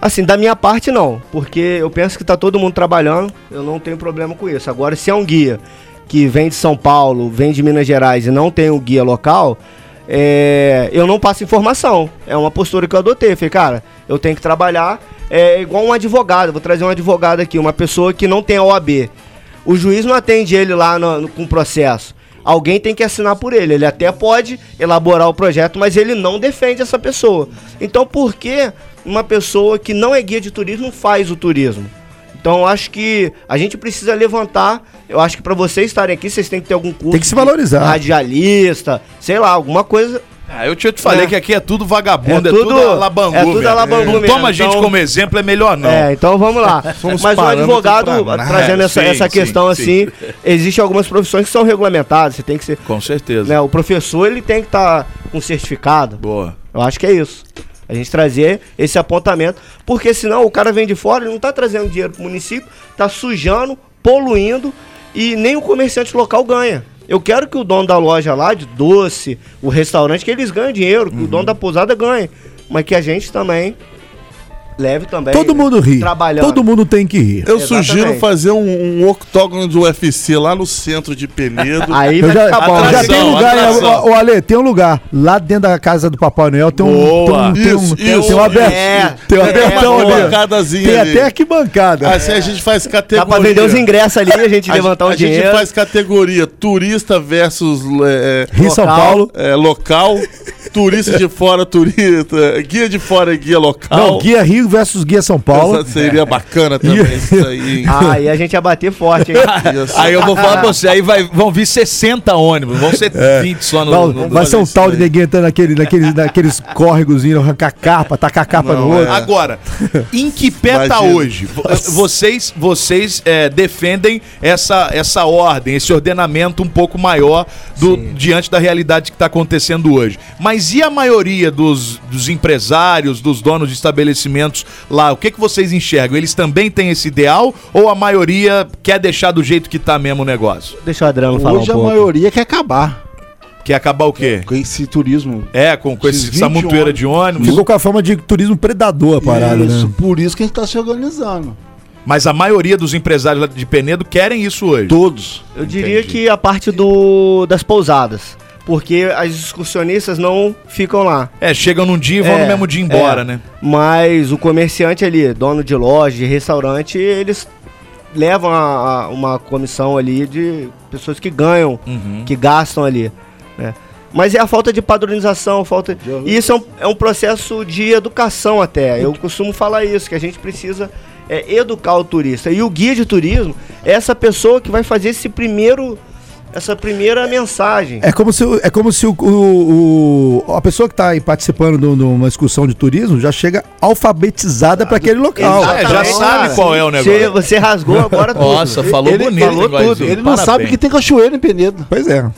Assim, da minha parte não, porque eu penso que tá todo mundo trabalhando, eu não tenho problema com isso. Agora, se é um guia que vem de São Paulo, vem de Minas Gerais e não tem um guia local, é, eu não passo informação. É uma postura que eu adotei. Falei, cara, eu tenho que trabalhar é igual um advogado. Vou trazer um advogado aqui, uma pessoa que não tem a OAB. O juiz não atende ele lá no, no, com o processo. Alguém tem que assinar por ele. Ele até pode elaborar o projeto, mas ele não defende essa pessoa. Então, por que uma pessoa que não é guia de turismo faz o turismo? Então, eu acho que a gente precisa levantar. Eu acho que para vocês estarem aqui, vocês têm que ter algum curso. Tem que se valorizar. Radialista, sei lá, alguma coisa ah, eu te, te falei É. que aqui é tudo vagabundo, é, É tudo- tudo alabangu. é tudo alabangu Não mesmo, toma a gente então- como exemplo, é melhor não. É, então vamos lá. Mas o parâmetros advogado, pra trazendo essa, Sim, essa sim, questão sim. assim, existem algumas profissões que são regulamentadas, você tem que ser. Com certeza. Né, o professor ele tem que estar com certificado. Boa. Eu acho que é isso. A gente trazer esse apontamento, porque senão o cara vem de fora, ele não tá trazendo dinheiro pro município, tá sujando, poluindo e nem o comerciante local ganha. Eu quero que o dono da loja lá, de doce, o restaurante, que eles ganhem dinheiro, que o Uhum. dono da pousada ganhe. Mas que a gente também leve também. Todo mundo ri. Trabalhando. Todo mundo tem que rir. Eu Exatamente. sugiro fazer um, um octógono do UFC lá no centro de Penedo. Aí vai já, ficar bom. já Atração, tem lugar, atração. o Ale, tem um lugar. Lá dentro da casa do Papai Noel tem um. Boa. Tem um, Isso, tem um, isso, tem um aberto. é. tem um É, abertão ali. bancadazinha Tem ali. até arquibancada. Assim a gente faz Dá categoria. pra vender os ingressos ali, a gente A, levantar um a dinheiro. gente faz categoria turista versus é, Rio São local. Paulo. é, local, turista de fora, turista, guia de fora e guia local. Não, Guia Rio versus Guia São Paulo. Essa seria bacana também isso aí. hein? Ah, aí a gente ia bater forte, hein? Aí eu vou falar pra você, aí vai, vão vir 60 ônibus, vão ser 20 só no, Vai, no- vai ser um tal de neguinho entrando naquele, naquele, naqueles córregozinhos, arrancar capa, tacar capa Não, no outro. é. Agora, em que pé tá Imagina. hoje? Vo- Vocês, vocês é, defendem essa, essa ordem, esse ordenamento um pouco maior do, diante da realidade que está acontecendo hoje. Mas e a maioria dos, dos empresários, dos donos de estabelecimentos lá? O que, que vocês enxergam? Eles também têm esse ideal ou a maioria quer deixar do jeito que tá mesmo o negócio? Deixa o Adriano falar Hoje um a pouco. maioria quer acabar Quer acabar o quê? com esse turismo. É, com, com esse, essa 20 montoeira de ônibus. Ficou com a fama de turismo predador a parada, Isso, né? por isso que a gente tá se organizando. Mas a maioria dos empresários de Penedo querem isso hoje. Todos. Eu diria Entendi. que a parte do, das pousadas. Porque as excursionistas não ficam lá. É, chegam num dia e vão É, no mesmo dia embora, é. né? Mas o comerciante ali, dono de loja, de restaurante, eles levam a, a- uma comissão ali de pessoas que ganham, Uhum. que gastam ali. né? Mas é a falta de padronização, falta. E isso é um, é um processo de educação até. Eu costumo falar isso, que a gente precisa é, educar o turista. E o guia de turismo é essa pessoa que vai fazer esse primeiro. Essa primeira mensagem. É como se, o- é como se o, o- o- a pessoa que está aí participando de um- uma excursão de turismo já chega alfabetizada para aquele local. É, já sabe cara. qual é o negócio. Você, você rasgou agora tudo. Nossa, falou ele bonito. falou tudo. Ele não Parabéns. sabe que tem cachoeira em Penedo. Pois é.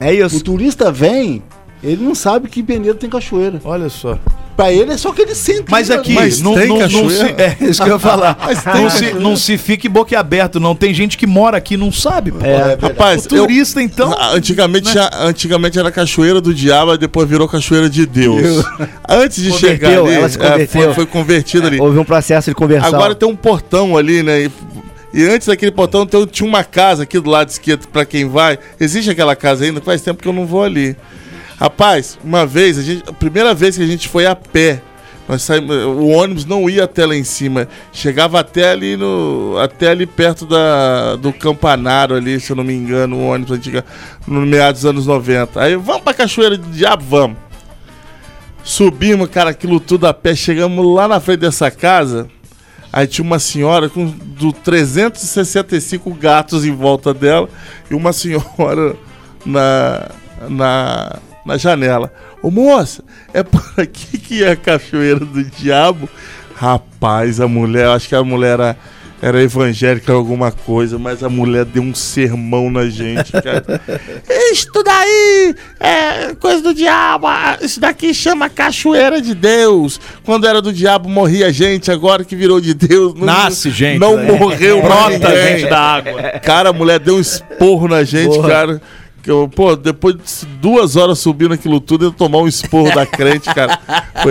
É O isso. turista vem, ele não sabe que em Penedo tem cachoeira. Olha só. Pra ele é só que ele sente. Mas aqui, Mas não, tem não, não se, cachoeira? é isso que eu ia falar. não, se, não se fique boquiaberto, não. Tem gente que mora aqui e não sabe. Pô. É. Rapaz, O turista, então. eu- antigamente, tinha- antigamente era cachoeira do diabo, aí depois virou cachoeira de Deus. Antes de Converteu, chegar ali, ela se é, converteu. foi, foi convertido ali. Houve um processo de conversão. Agora tem um portão ali, né? E, e antes daquele portão tem- tinha uma casa aqui do lado esquerdo pra quem vai. Existe aquela casa ainda? Faz tempo que eu não vou ali. Rapaz, uma vez, a, gente, a primeira vez que a gente foi a pé, nós saímos, o ônibus não ia até lá em cima, chegava até ali no, até ali perto da, do campanário ali, se eu não me engano, o ônibus antiga, no meados dos anos 90. Aí vamos pra Cachoeira do Diabo, vamos. Subimos, cara, aquilo tudo a pé, chegamos lá na frente dessa casa. Aí tinha uma senhora com do 365 gatos em volta dela e uma senhora na, na, na janela. Ô moça, é por aqui que é a cachoeira do diabo? Rapaz, a mulher, acho que a mulher era, era evangélica alguma coisa, mas a mulher deu um sermão na gente, cara. Isto daí é coisa do diabo. ah, Isso daqui chama cachoeira de Deus. Quando era do diabo morria gente, agora que virou de Deus. Não, Nasce gente, Não né? morreu Brota gente da água. Cara, a mulher deu um esporro na gente, Porra. cara. Que eu, pô, depois de duas horas subindo aquilo tudo, eu tomar um esporro da crente, cara.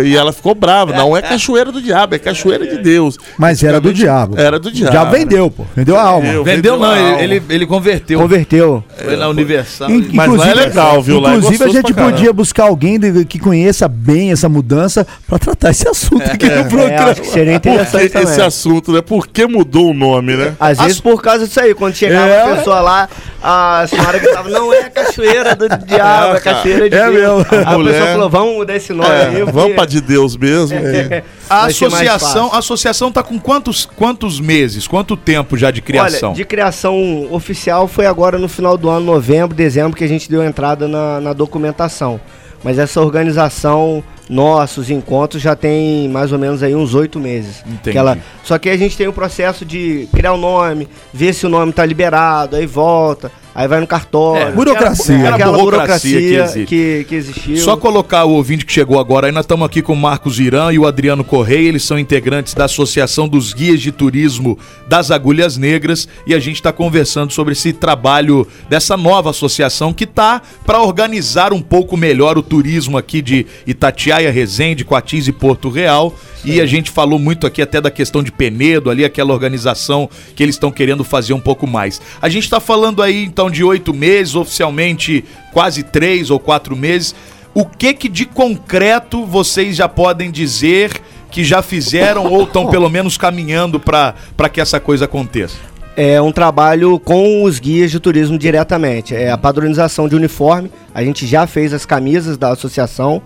E ela ficou brava. Não é cachoeira do diabo, é cachoeira de Deus. Mas era do diabo. Era do diabo. Já vendeu, pô. Vendeu a alma. Vendeu, Vendeu não, ele, alma. ele, ele converteu. Converteu. Foi na Universal. In- Mas lá é legal, viu? Lá é Inclusive, a gente podia buscar alguém que conheça bem essa mudança pra tratar esse assunto aqui no É, programa. acho que seria interessante que esse assunto, né? Por que mudou o nome, né? Às vezes por causa disso aí, quando chegava É. a pessoa lá, a senhora gritava, não é a cachoeira do diabo, é a cachoeira de É Deus. mesmo. A Mulher- pessoa falou, vamos mudar esse nome É, aí. porque- vamos pra de Deus mesmo. A ser mais associação, a associação tá com quantos, quantos meses, quanto tempo já de criação? Olha, de criação oficial foi agora no final do ano, novembro, dezembro, que a gente deu entrada na, na documentação. Mas essa organização, nossos encontros, já tem mais ou menos aí uns oito meses. Entendi. Que ela- só que a gente tem o processo de criar o nome, ver se o nome tá liberado, aí volta, aí vai no cartório. É, burocracia. Aquela, aquela burocracia que existe. que, que existiu. Só colocar o ouvinte que chegou agora, aí nós estamos aqui com o Marcos Irã e o Adriano Correia, eles são integrantes da Associação dos Guias de Turismo das Agulhas Negras e a gente está conversando sobre esse trabalho dessa nova associação que tá para organizar um pouco melhor o turismo aqui de Itatiaia, Resende, Coatis e Porto Real. E a gente falou muito aqui até da questão de Penedo, ali aquela organização que eles estão querendo fazer um pouco mais. A gente está falando aí então de oito meses, oficialmente quase três ou quatro meses. O que que de concreto vocês já podem dizer que já fizeram ou estão pelo menos caminhando para que essa coisa aconteça? É um trabalho com os guias de turismo diretamente. É a padronização de uniforme. A gente já fez as camisas da associação.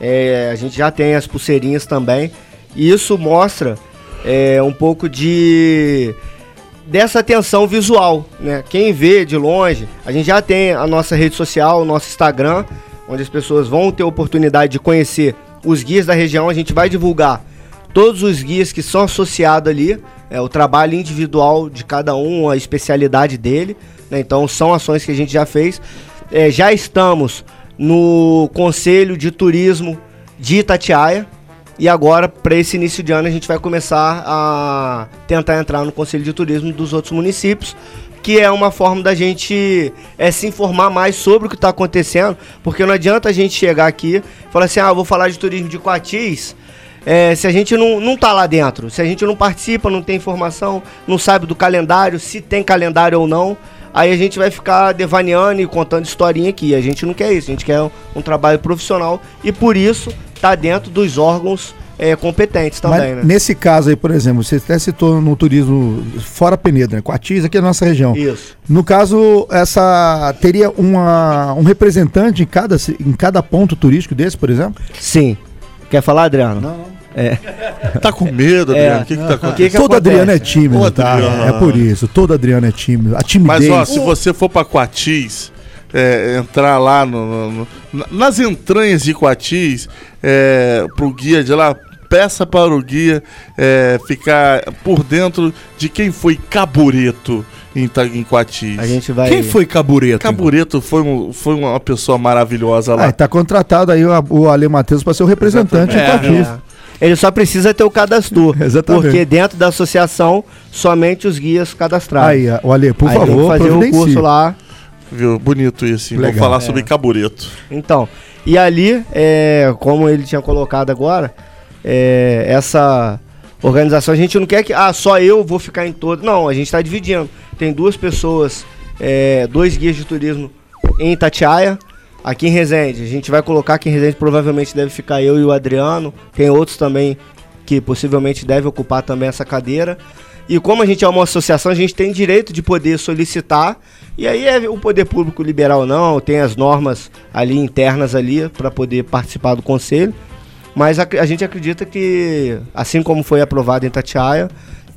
é, a gente já tem as pulseirinhas também. E isso mostra é, um pouco de dessa atenção visual, né? Quem vê de longe, a gente já tem a nossa rede social, o nosso Instagram, onde as pessoas vão ter oportunidade de conhecer os guias da região. A gente vai divulgar todos os guias que são associados ali, é, o trabalho individual de cada um, a especialidade dele. né? Então são ações que a gente já fez. É, já estamos no Conselho de Turismo de Itatiaia. E agora, para esse início de ano, a gente vai começar a tentar entrar no Conselho de Turismo dos outros municípios, que é uma forma da gente é, se informar mais sobre o que está acontecendo, porque não adianta a gente chegar aqui e falar assim, ah, vou falar de turismo de Coatis, é, se a gente não, não tá lá dentro, se a gente não participa, não tem informação, não sabe do calendário, se tem calendário ou não, aí a gente vai ficar devaneando e contando historinha aqui. A gente não quer isso, a gente quer um, um trabalho profissional e por isso tá dentro dos órgãos é, competentes também, Mas né? nesse caso aí, por exemplo, você até citou no turismo fora Penedo, né? Coatis, aqui é a nossa região. Isso. No caso, essa teria uma, um representante em cada, em cada ponto turístico desse, por exemplo? Sim. Quer falar, Adriano? Não. É. Tá com medo, É. Adriano? O que, que tá acontecendo? que que Todo acontece? Adriano é tímido, tá? Adriano. É por isso. Todo Adriano é tímido. A timidez. Mas ó, se você for pra Coatis, é, entrar lá no- no- no- na- nas entranhas de Coatis, é, pro guia de lá, peça para o guia é, ficar por dentro de quem foi Cabureto em, em Coatis. A gente vai. Quem foi Cabureto? Cabureto foi, um- foi uma pessoa maravilhosa lá. Ah, tá contratado aí o, o Ale Matheus para ser o representante em Exatamente. Coatis. É. Ele só precisa ter o cadastro. Exatamente. Porque dentro da associação, somente os guias cadastrados. Aí, o Ale, por Aí tem que favor, fazer o curso lá. Viu? Bonito isso. hein? Vamos Legal. falar sobre Cabureto. Então, e ali, é, como ele tinha colocado agora, é, essa organização, a gente não quer que, ah, só eu vou ficar em todo. Não, a gente está dividindo. Tem duas pessoas, é, dois guias de turismo em Itatiaia, aqui em Resende. A gente vai colocar aqui em Resende, provavelmente deve ficar eu e o Adriano. Tem outros também que possivelmente devem ocupar também essa cadeira. E como a gente é uma associação, a gente tem direito de poder solicitar. E aí é o poder público liberar ou não, tem as normas ali internas ali para poder participar do conselho. Mas a, a gente acredita que, assim como foi aprovado em Tatiaia,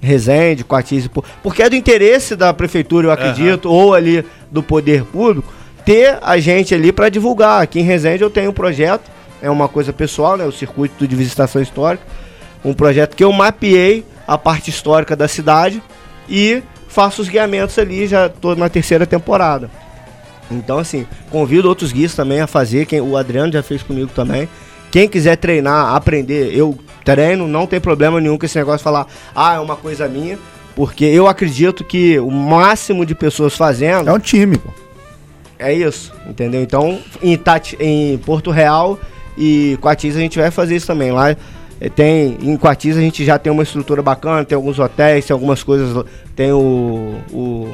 Resende, Coatis, Po- porque é do interesse da prefeitura, eu acredito, ou ali do poder público, ter a gente ali para divulgar. Aqui em Resende eu tenho um projeto, é uma coisa pessoal, né, o circuito de visitação histórica, um projeto que eu mapeei a parte histórica da cidade e faço os guiamentos ali, já tô na terceira temporada. Então, assim, convido outros guias também a fazer, quem, o Adriano já fez comigo também. Quem quiser treinar, aprender, eu treino, não tem problema nenhum com esse negócio de falar, ah, é uma coisa minha, porque eu acredito que o máximo de pessoas fazendo. É um time, pô. É isso, entendeu? Então, em, Tati, em Porto Real e Coatis a gente vai fazer isso também. Lá tem, em Coatis a gente já tem uma estrutura bacana, tem alguns hotéis, tem algumas coisas, tem o, o,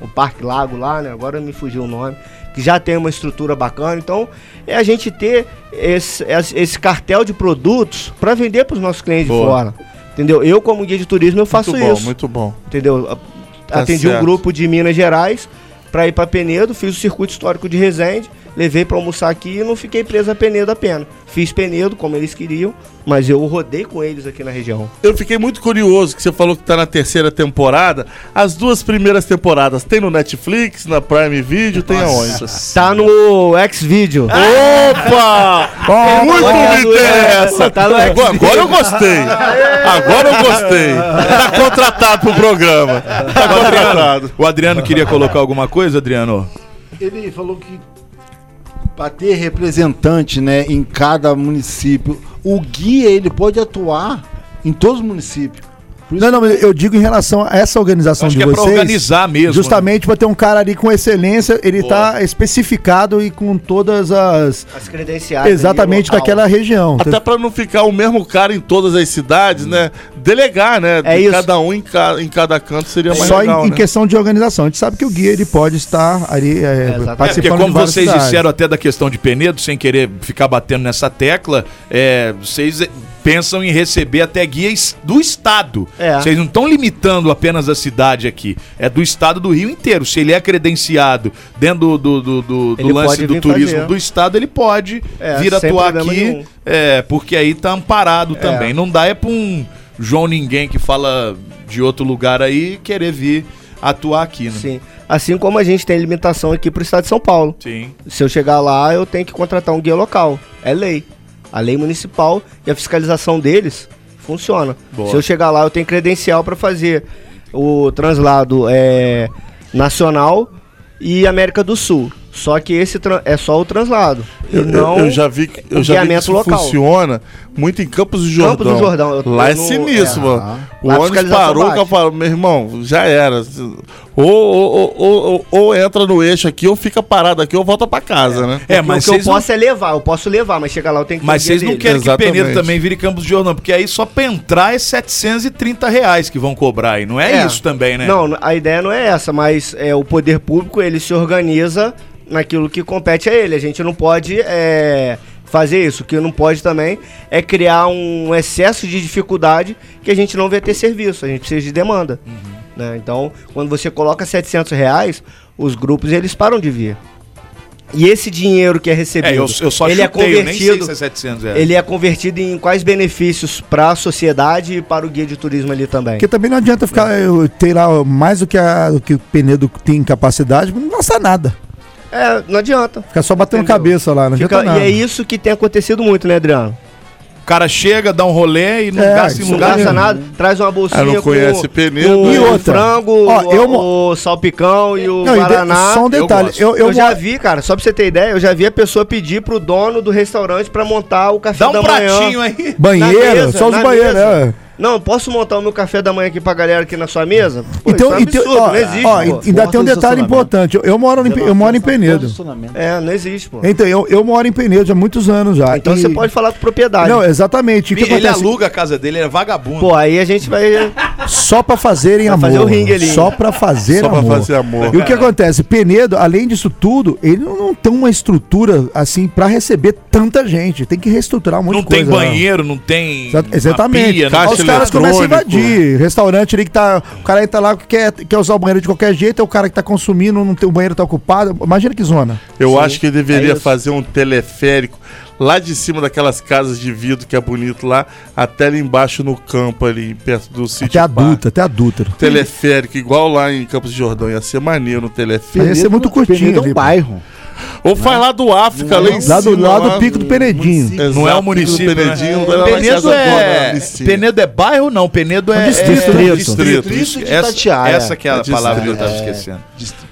o Parque Lago lá, né? Agora me fugiu o nome, que já tem uma estrutura bacana. Então, é a gente ter esse, esse cartel de produtos para vender para os nossos clientes Boa. de fora. Entendeu? Eu, como guia de turismo, eu faço muito bom, isso. muito bom. Entendeu? Tá Atendi um certo. grupo de Minas Gerais para ir para Penedo, fiz o circuito histórico de Resende, levei para almoçar aqui e não fiquei preso a Penedo apenas. Fiz Penedo como eles queriam, mas eu rodei com eles aqui na região. Eu fiquei muito curioso que você falou que tá na terceira temporada. As duas primeiras temporadas tem no Netflix, na Prime Video, tem aonde? Tá no X-Video. Opa! muito me interessa! Tá no agora, agora eu gostei! Agora eu gostei! Tá contratado pro programa. Tá contratado. O Adriano queria colocar alguma coisa, Adriano? Ele falou que para ter representante, né, em cada município, o guia ele pode atuar em todos os municípios. Por isso Não, não, mas eu digo em relação a essa organização Acho de que é pra vocês. organizar mesmo, né? Justamente para ter um cara ali com excelência, ele tá especificado e com todas as. As credenciais. Exatamente daquela região. Até pra não ficar o mesmo cara em todas as cidades, né? Delegar, né? É De isso. Cada um em, ca- em cada canto seria mais Só legal, em, em né? questão de organização. A gente sabe que o guia ele pode estar ali é. É, porque participando como de várias vocês cidades. disseram até da questão de Penedo, sem querer ficar batendo nessa tecla, é, vocês pensam em receber até guias do estado. É. Vocês não estão limitando apenas a cidade aqui. É do estado do Rio inteiro. Se ele é credenciado dentro do, do, do, do- lance do turismo fazer. do estado, ele pode É, vir atuar aqui. nenhum. É, porque aí tá amparado também. Não dá é pra um João Ninguém que fala de outro lugar aí querer vir atuar aqui, né? Sim. Assim como a gente tem limitação aqui pro estado de São Paulo. Sim. Se eu chegar lá, eu tenho que contratar um guia local. É lei. A lei municipal e a fiscalização deles funciona. Boa. Se eu chegar lá, eu tenho credencial para fazer o translado é, nacional e América do Sul. Só que esse é só o translado. E Eu, não eu já vi, que- eu o já vi que isso local. funciona muito em Campos do Jordão. Campos do Jordão, eu tô Lá é no- sinistro, é, mano. O Lá a ônibus parou, o falou, meu irmão, já era. Ou, ou, ou, ou- ou entra no eixo aqui, ou fica parado aqui, ou volta pra casa, né? É, mas o que eu não- posso é levar, eu posso levar, mas chegar lá eu tenho que Mas o vocês não dele. querem que Exatamente. Penedo também vire Campos de Jordão, porque aí só pra entrar é 730 reais que vão cobrar aí. Não é, É. isso também, né? Não, a ideia não é essa, mas é, o poder público ele se organiza naquilo que compete a ele. A gente não pode é, fazer isso. O que não pode também é criar um excesso de dificuldade que a gente não vai ter serviço. A gente precisa de demanda. Uhum. né? Então, quando você coloca 700 reais, os grupos eles param de vir. E esse dinheiro que é recebido, É, eu, eu só ele é chutei, eu nem sei convertido, se é 700 reais. ele é convertido em quais benefícios para a sociedade e para o guia de turismo ali também. Porque também não adianta ficar eu, ter lá mais do que, a, do que o Penedo tem capacidade, não gasta nada. É, não adianta. Fica só batendo Entendeu? cabeça lá, não Fica- adianta nada. e é isso que tem acontecido muito, né, Adriano? O cara chega, dá um rolê e não É, gasta Não gasta nada, traz uma bolsinha Ah, não conhece Penedo. com E o outra? frango, Ó, eu o salpicão e o Não, e de- guaraná. só um detalhe, gosto. eu, Eu, eu, já vi, cara, só pra você ter ideia, eu já vi a pessoa pedir pro dono do restaurante pra montar o café Dá um da manhã. pratinho aí. banheiro, mesa, só os banheiros, né? Não, posso montar o meu café da manhã aqui pra galera aqui na sua mesa? Pô, Então, isso é um então, absurdo, ó, não existe, ó, pô. ainda tem um detalhe importante. Eu, eu moro em, eu moro em Penedo. É, não existe, pô. Então, eu, eu moro em Penedo há muitos anos já. Então E- você pode falar com propriedade. Não, exatamente. O que Ele acontece? aluga a casa dele, ele é vagabundo. Pô, aí a gente vai... Só pra fazerem Vai amor. fazer o ringue ali. Só pra fazer Só pra amor. fazer amor. E o que acontece? Penedo, além disso tudo, ele não, não tem uma estrutura assim pra receber tanta gente. Tem que reestruturar um monte não de tem coisa. lá. banheiro, não tem. Exatamente. pia, não caixa caras começam a invadir. Restaurante ali que tá. O cara entra lá quer, quer usar o banheiro de qualquer jeito, é o cara que tá consumindo, não tem, o banheiro tá ocupado. Imagina que zona. Eu Sim, acho que ele deveria é fazer um teleférico lá de cima daquelas casas de vidro que é bonito lá, até ali embaixo no campo ali, perto do sítio. Até adulta, até adúltero. Teleférico, igual lá em Campos de Jordão. Ia ser maneiro no teleférico. Ia ser muito curtinho Penedo é um pô. bairro. Ou faz lá do África, lá em Lá do cima, lá. do Pico do Penedinho. Exato, Não é o município, Penedinho, né? não é lá na Penedo é... Em cima. Penedo é bairro não, Penedo é... É distrito. é Distrito. De essa, essa que é a É palavra que eu distrito. tava esquecendo.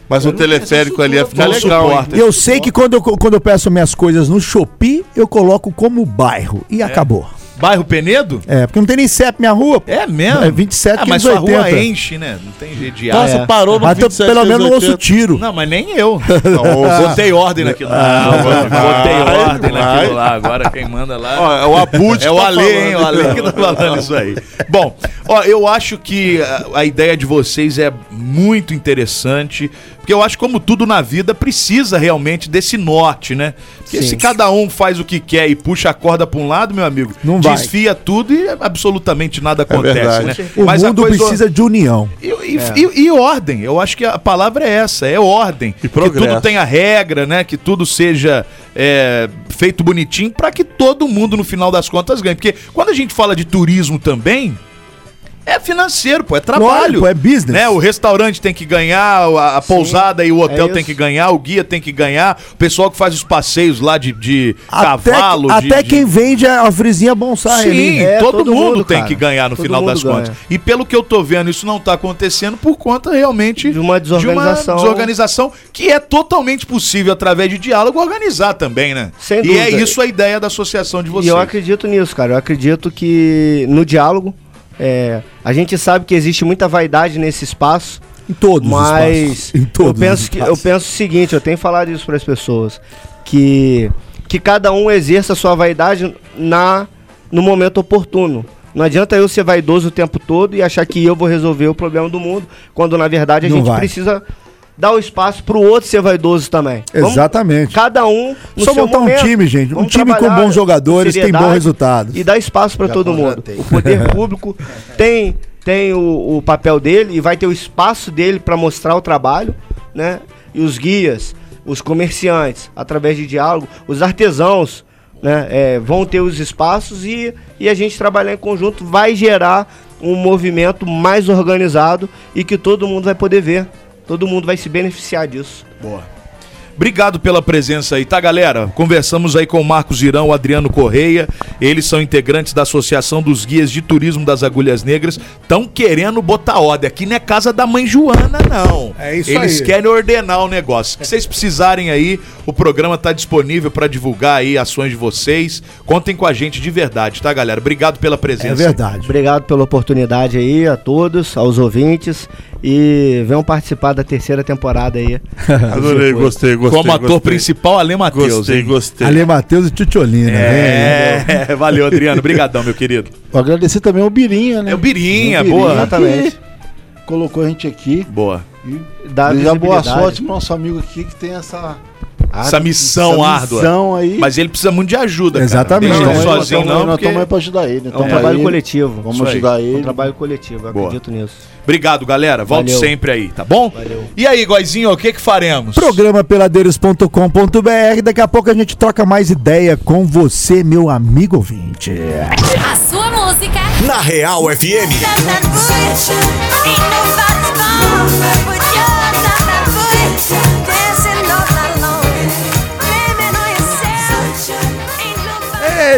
Mas o teleférico ali ia ficar Não legal, suporta. Eu sei que quando eu, quando eu peço minhas coisas no Shopee, eu coloco como bairro. E acabou. Bairro Penedo? É, porque não tem nem CEP minha rua. É mesmo? É 27, ah, mas sua rua 580. enche, né? Não tem jeito de Nossa, ar. parou no Mas tô- 27, pelo menos não ouço 80. tiro. Não, mas nem eu. Não, Botei ordem naquilo. Não, vai, botei ordem naquilo lá. Agora quem manda lá. Ó, é o Abud É o tá Ale, hein? O Ale que tá falando isso aí. Bom, ó, eu acho que a, a ideia de vocês é muito interessante, porque eu acho que como tudo na vida precisa realmente desse norte, né? Porque Sim. se cada um faz o que quer e puxa a corda pra um lado, meu amigo, Não vai. desfia tudo e absolutamente nada acontece, verdade. né? O a mundo coisa- precisa de união. e, e- e- e ordem, eu acho que a palavra é essa, é ordem. que progresso. tudo tenha regra, né? Que tudo seja é, feito bonitinho para que todo mundo, no final das contas, ganhe. Porque quando a gente fala de turismo também, é financeiro, pô, é trabalho. pô, é business. Né? O restaurante tem que ganhar, a, a pousada e o hotel é tem que ganhar, o guia tem que ganhar, o pessoal que faz os passeios lá de, de Até, cavalo. de- até de- quem vende a frisinha bonsai Sim, ali. É, todo, todo mundo, mundo, tem cara. que ganhar no Todo final das ganha. contas. E pelo que eu tô vendo, isso não tá acontecendo por conta realmente De uma desorganização. desorganização que é totalmente possível através de diálogo organizar também, né? Sem e é dúvida. isso a ideia da associação de E vocês. eu acredito nisso, cara. Eu acredito que no diálogo, é, a gente sabe que existe muita vaidade nesse espaço, Em todos os mas. Em todos eu penso os que eu penso o seguinte, eu tenho falado isso para as pessoas, que que cada um exerça a sua vaidade na no momento oportuno. Não adianta eu ser vaidoso o tempo todo e achar que eu vou resolver o problema do mundo, quando na verdade a Não gente vai. precisa dar o espaço pro outro ser vaidoso também. Vamos- Exatamente. cada um no Só seu montar um momento. time, gente. Um Vamos time com bons jogadores tem bons resultados. E dar espaço para todo mundo. contratei. O poder público tem, tem o, o papel dele e vai ter o espaço dele para mostrar o trabalho, né? E os guias, os comerciantes, através de diálogo, os artesãos, né? é, vão ter os espaços e, e a gente trabalhar em conjunto vai gerar um movimento mais organizado e que todo mundo vai poder ver. Todo mundo vai se beneficiar disso. Obrigado pela presença aí, tá, galera? Conversamos aí com o Marcos Irão, o Adriano Correia. Eles são integrantes da Associação dos Guias de Turismo das Agulhas Negras. Estão querendo botar ordem. Aqui não é casa da mãe Joana, não. É isso Eles aí. querem ordenar o negócio. Se vocês precisarem aí, o programa tá disponível para divulgar aí ações de vocês. Contem com a gente de verdade, tá, galera? Obrigado pela presença. É verdade. Obrigado pela oportunidade aí a todos, aos ouvintes e venham participar da terceira temporada aí. Adorei, gostei, gostei. Como ator gostei. principal, Ale Matheus. Gostei, hein? gostei. Ale Matheus e Tchutcholina. É, valeu, Adriano. Obrigadão, meu querido. Vou agradecer também ao Birinha, né? É o Birinha, O boa. Exatamente. que Colocou a gente aqui. Boa. E Dá boa sorte pro nosso amigo aqui que tem essa... Essa missão essa árdua. missão aí. Mas ele precisa muito de ajuda, cara. Exatamente. Deixa ele nós sozinho, estamos- não, Nós porque... estamos aí pra ajudar ele. É um trabalho aí, coletivo. Vamos Isso aí. ajudar É um ele. trabalho coletivo, eu Boa. acredito nisso. Obrigado, galera. Volto Valeu. sempre aí, tá bom? Valeu. E aí, Goizinho, o que que faremos? Programa peladeiros.com.br. Daqui a pouco a gente troca mais ideia com você, meu amigo ouvinte. A sua música. Na Real FM.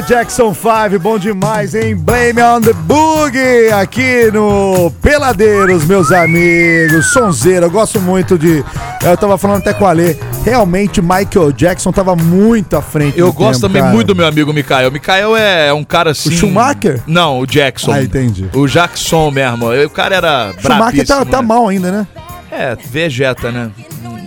Jackson 5, bom demais, hein? Blame on the Boogie aqui no Peladeiros, meus amigos. Sonzeira, eu gosto muito de. Eu tava falando até com o Ale. Realmente, Michael Jackson tava muito à frente. Eu gosto tempo, também cara. muito do meu amigo Mikael. Mikael é um cara assim. Schumacher? Não, o Jackson. Ah, entendi. O Jackson mesmo. O cara era Schumacher tá, tá né? mal ainda, né? É, vegeta, né?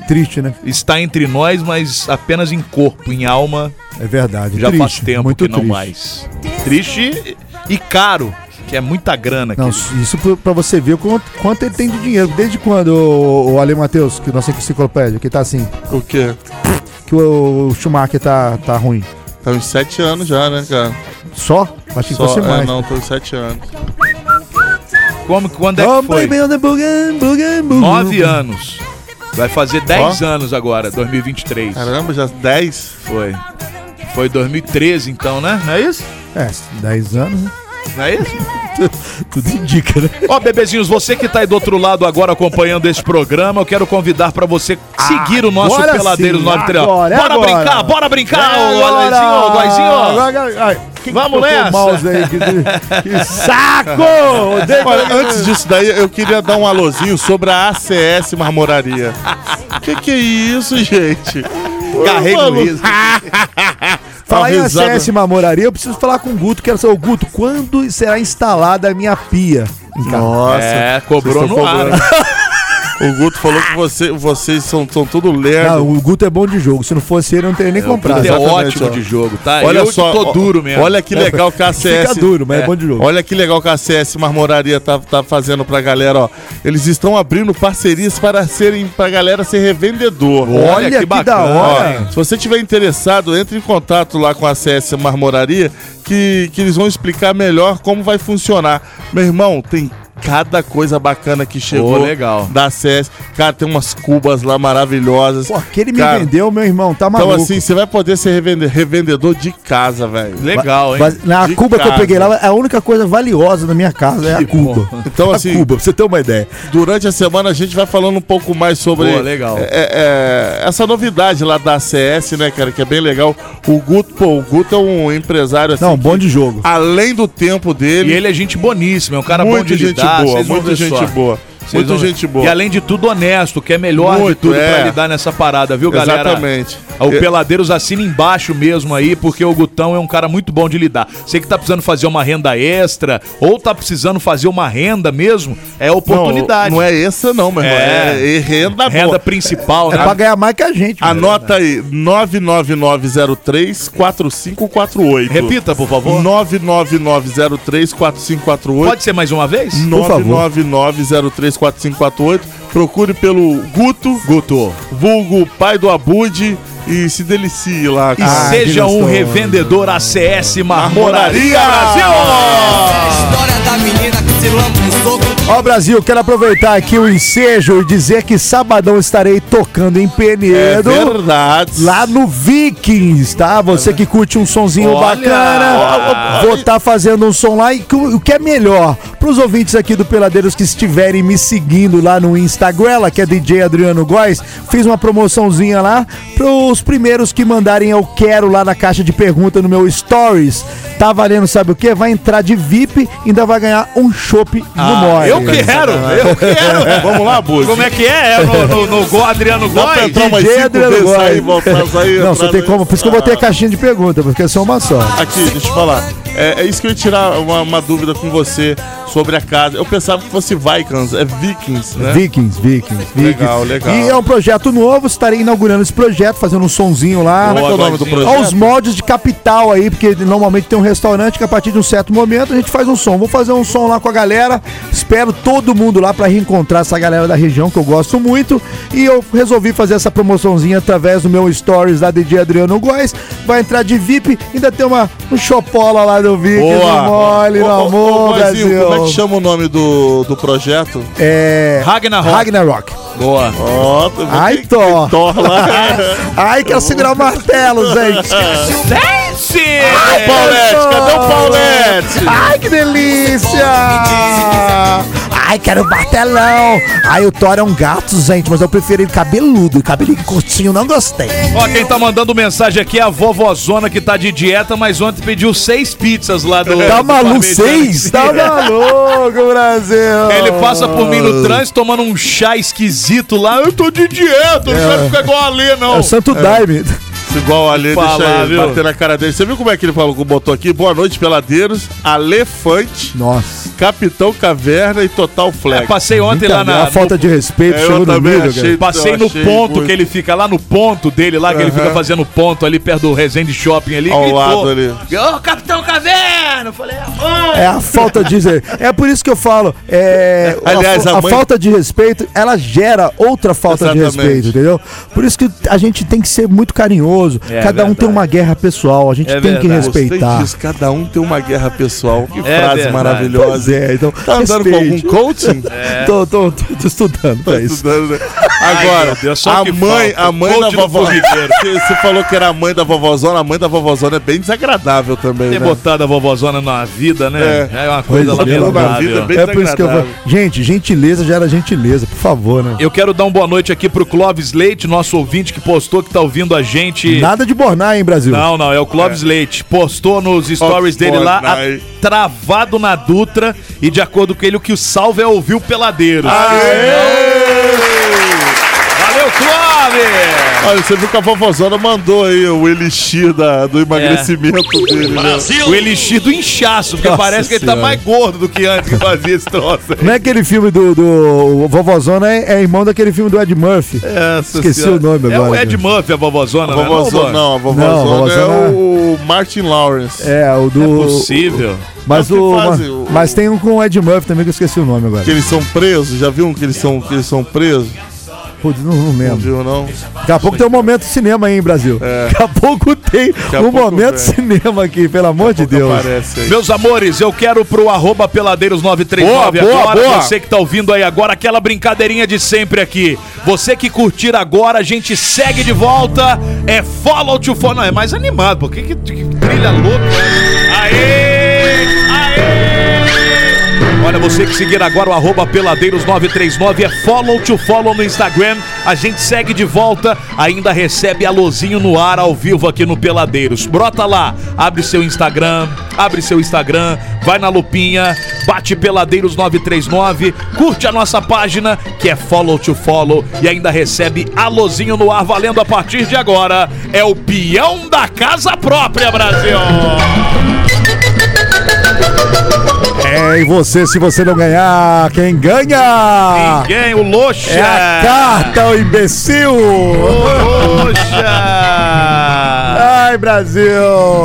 Triste, né? Está entre nós, mas apenas em corpo, em alma, É verdade. já triste, faz tempo muito que não triste. mais. Triste e caro, que é muita grana. Não, querido. isso pra- pra você ver o quanto, quanto ele tem de dinheiro. Desde quando o, o Ale Matheus, que nossa enciclopédia, que tá assim, O quê? que o, Schumacher tá, tá ruim. Tá uns sete anos já, né, cara? Só? Achei que Só, fosse é, mais. não, tô uns sete anos. Como, quando é que foi? Nove anos. Vai fazer 10 Ó. anos agora, 2023. Caramba, já dez? Foi. Foi 2013 então, né? Não é isso? É, 10 anos, né? Não é isso? Tudo indica, né? Ó, bebezinhos, você que tá aí do outro lado agora acompanhando esse programa, eu quero convidar pra você seguir o nosso Agora Peladeiros sim, 93. agora, é Bora agora. brincar, bora brincar, É ô. Alezinho, Vamos nessa. mouse aí? Que, que saco! Olha, antes disso daí, eu queria dar um alôzinho sobre a ACS Marmoraria. Que que é isso, gente? Garrei riso. Falar em acesso e marmoraria, eu preciso falar com o Guto. Quero saber, Guto, quando será instalada a minha pia? Nossa. É, cobrou no ar. O Guto falou que você- vocês são, são tudo lerdo. Não, o Guto é bom de jogo. Se não fosse ele, eu não teria nem comprado. Guto é ótimo ó. de jogo, tá? Olha eu só, que tô ó, duro mesmo. Olha que legal que a ACS. Fica duro, mas é, bom de jogo. Olha que legal que a ACS Marmoraria tá, tá fazendo pra galera, ó. Eles estão abrindo parcerias para serem pra galera ser revendedor. Olha que da hora. Ó, se você tiver interessado, entre em contato lá com a ACS Marmoraria que, que eles vão explicar melhor como vai funcionar. Meu irmão, tem cada coisa bacana que chegou Ô, legal. da ACS. Cara, tem umas cubas lá maravilhosas. Pô, aquele me Cara, vendeu, meu irmão, tá maluco. Então, assim, você vai poder ser revende- revendedor de casa, velho. Legal, hein? Mas na de Cuba que eu casa. peguei lá, a única coisa valiosa da minha casa é a Cuba. Então, a assim, Cuba, pra você ter uma ideia. durante a semana a gente vai falando um pouco mais sobre Pô, legal. é, é, essa novidade lá da ACS, né, cara, que é bem legal. O Guto, pô, o Guto é um empresário assim, Não, bom de jogo. além do tempo E dele, ele é gente boníssima, é um cara bom muito de gente lidar. Boa, ver gente boa. Vocês Muito vão- gente boa. E além de tudo, honesto, que é melhor de Muito, tudo é. pra lidar nessa parada, viu, galera? Exatamente. O Eu- Peladeiros assina embaixo mesmo aí, porque o Gutão é um cara muito bom de lidar. Você que tá precisando fazer uma renda extra, ou tá precisando fazer uma renda mesmo, é oportunidade. Não, não é essa não, meu irmão. É. É, é renda, Renda boa. principal, É né? pra ganhar mais que a gente. Anota aí, 99903-4548. Repita, por favor. 99903-4548. Pode ser mais uma vez? Por favor. 999034548. Procure pelo Guto, Guto. vulgo pai do Abude e se delicie lá. E cara. Ah, seja um revendedor ACS Marmoraria! Brasil! História da menina que se um soco. Ó, Brasil, quero aproveitar aqui o ensejo e dizer que sabadão estarei tocando em É Penedo. verdade. Lá no Vikings, tá? Você que curte um sonzinho Olha! bacana, vou estar fazendo um som lá. E o que é melhor, pros ouvintes aqui do Peladeiros que estiverem me seguindo lá no Instagram, que é DJ Adriano Góes, fiz uma promoçãozinha lá pros primeiros que mandarem eu quero lá na caixa de pergunta no meu Stories. Tá valendo, sabe o que? Vai entrar de VIP e ainda vai ganhar um chopp no mole. Eu quero, eu quero. Vamos lá, Abude. Como é que é? É no, no, no Go Adriano Dá pra Góes? entrar umas DJ cinco Adriano Góes. voltar, sair, Não, só tem como. Por isso que eu botei a caixinha de pergunta, porque é só uma só. Aqui, deixa eu falar. É, é isso que eu ia tirar uma, uma dúvida com você sobre a casa. Eu pensava que fosse Vikings, é Vikings, né? Vikings, Vikings, Vikings. Legal, legal. E é um projeto novo, estarei inaugurando esse projeto, fazendo um sonzinho lá. Como é que é o nome do projeto? Aos moldes de capital aí, porque normalmente tem um restaurante que a partir de um certo momento a gente faz um som. Vou fazer um som lá com a galera. Espero todo mundo lá pra reencontrar essa galera da região que eu gosto muito. E eu resolvi fazer essa promoçãozinha através do meu stories da DJ Adriano Góes. Vai entrar de VIP, ainda tem uma um chopola lá do Vikings, Boa. no mole, no ô, ô, amor, Brasil. Como é que chama o nome do, do projeto? É... Ragnarok. Ragnarok. Boa. Ó, viu Ai, Thor. Thor lá. Ai, quero segurar o martelo, gente. Dance! Paulette, cadê o Paulette? Ai, que delícia! Ai, quero martelão. Ai, o Thor é um gato, gente, mas eu prefiro ele cabeludo. Cabelinho curtinho, não gostei. Ó, quem tá mandando mensagem aqui é a vovozona que tá de dieta, mas ontem pediu seis pizzas lá do. Tá maluco? Seis? Tá maluco, Brasil? Ele passa por mim no trânsito tomando um chá esquisito lá. Eu tô de dieta, não quero ficar igual a Lê, não. É o Santo Daime. Igual ali, Falar, deixa ele viu? bater na cara dele. Você viu como é que ele falou, botou aqui? Boa noite, peladeiros. Alefante, Nossa. Capitão Caverna e Total Flex. É, passei ontem lá Brincadeira, na. a falta no- de respeito É, eu chegou no também nível, achei. Passei no ponto muito. que ele fica lá no ponto dele lá, que ele fica fazendo ponto ali perto do Resende Shopping ali. Ao gritou, lado ali. Ô, Capitão Caverna! Eu falei, "Ah, É a falta de. É por isso que eu falo. É, Aliás, a, a a mãe- falta de respeito, ela gera outra falta Exatamente. de respeito, entendeu? Por isso que a gente tem que ser muito carinhoso. É Cada um verdade. tem uma guerra pessoal, a gente É tem que verdade. Gostei respeitar. disso, cada um tem uma guerra pessoal. Que É frase verdade. maravilhosa. Pois é, então. Tá andando com algum coaching? É. Tô, tô, tô, tô estudando pra isso. Estudando, né? Agora, meu Deus, a que mãe, a mãe Coach da vovó. que Você falou que era a mãe da vovozona, a mãe da vovozona é bem desagradável também, Ter né? botado a vovozona na vida, né? É. É, uma coisa é, na vida, lamentável. bem É por isso que eu vou. Gente, gentileza gera gentileza, por favor, né? Eu quero dar uma boa noite aqui pro Clóvis Leite, nosso ouvinte que postou que tá ouvindo a gente. Nada de bornar, hein, Brasil? Não, não, é o Clóvis Leite. Postou nos stories Clóvis dele lá, a- travado na Dutra, e de acordo com ele, o que o salve é ouvir o peladeiro. Valeu, Clóvis! Olha, você viu que a vovozona mandou aí o elixir da, do emagrecimento dele. né? O elixir do inchaço, porque Nossa parece que ele tá Senhora. mais gordo do que antes que fazia esse troço. aí. Não é aquele filme do, do o Vovozona, é, é irmão daquele filme do Ed Murphy. Essa Esqueci senhora. o nome É agora. o Ed Murphy, a vovozona, A né? vovozona, não, a Não, vovozona, a vovozona é o Martin Lawrence. É, o do. Não é possível. Mas, É o ma- o- mas tem um com o Ed Murphy também que eu esqueci o nome agora. Que eles são presos, já viu um que eles são, que eles são presos? Putz, não, não Não lembro. viu, não? Daqui a pouco tem um momento cinema aí, hein, Brasil. Daqui a pouco tem a um pouco momento vem. cinema aqui, pelo amor de Deus. Meus amores, eu quero pro arroba peladeiros939 Boa, boa, agora. boa. Você que tá ouvindo aí agora, aquela brincadeirinha de sempre aqui. Você que curtir agora, a gente segue de volta. É follow to follow. Não, é mais animado, pô. Que, que, que trilha louca. Aê! Olha, você que seguir agora o arroba peladeiros939 é follow to follow no Instagram. A gente segue de volta, ainda recebe alôzinho no ar ao vivo aqui no Peladeiros. Brota lá, abre seu Instagram, abre seu Instagram, vai na lupinha, bate Peladeiros939, curte a nossa página que é follow to follow e ainda recebe alôzinho no ar valendo a partir de agora. É o peão da casa própria, Brasil! É, e você, se você não ganhar, quem ganha? Ninguém, o Loxa! É a carta, o imbecil! Poxa! Brasil!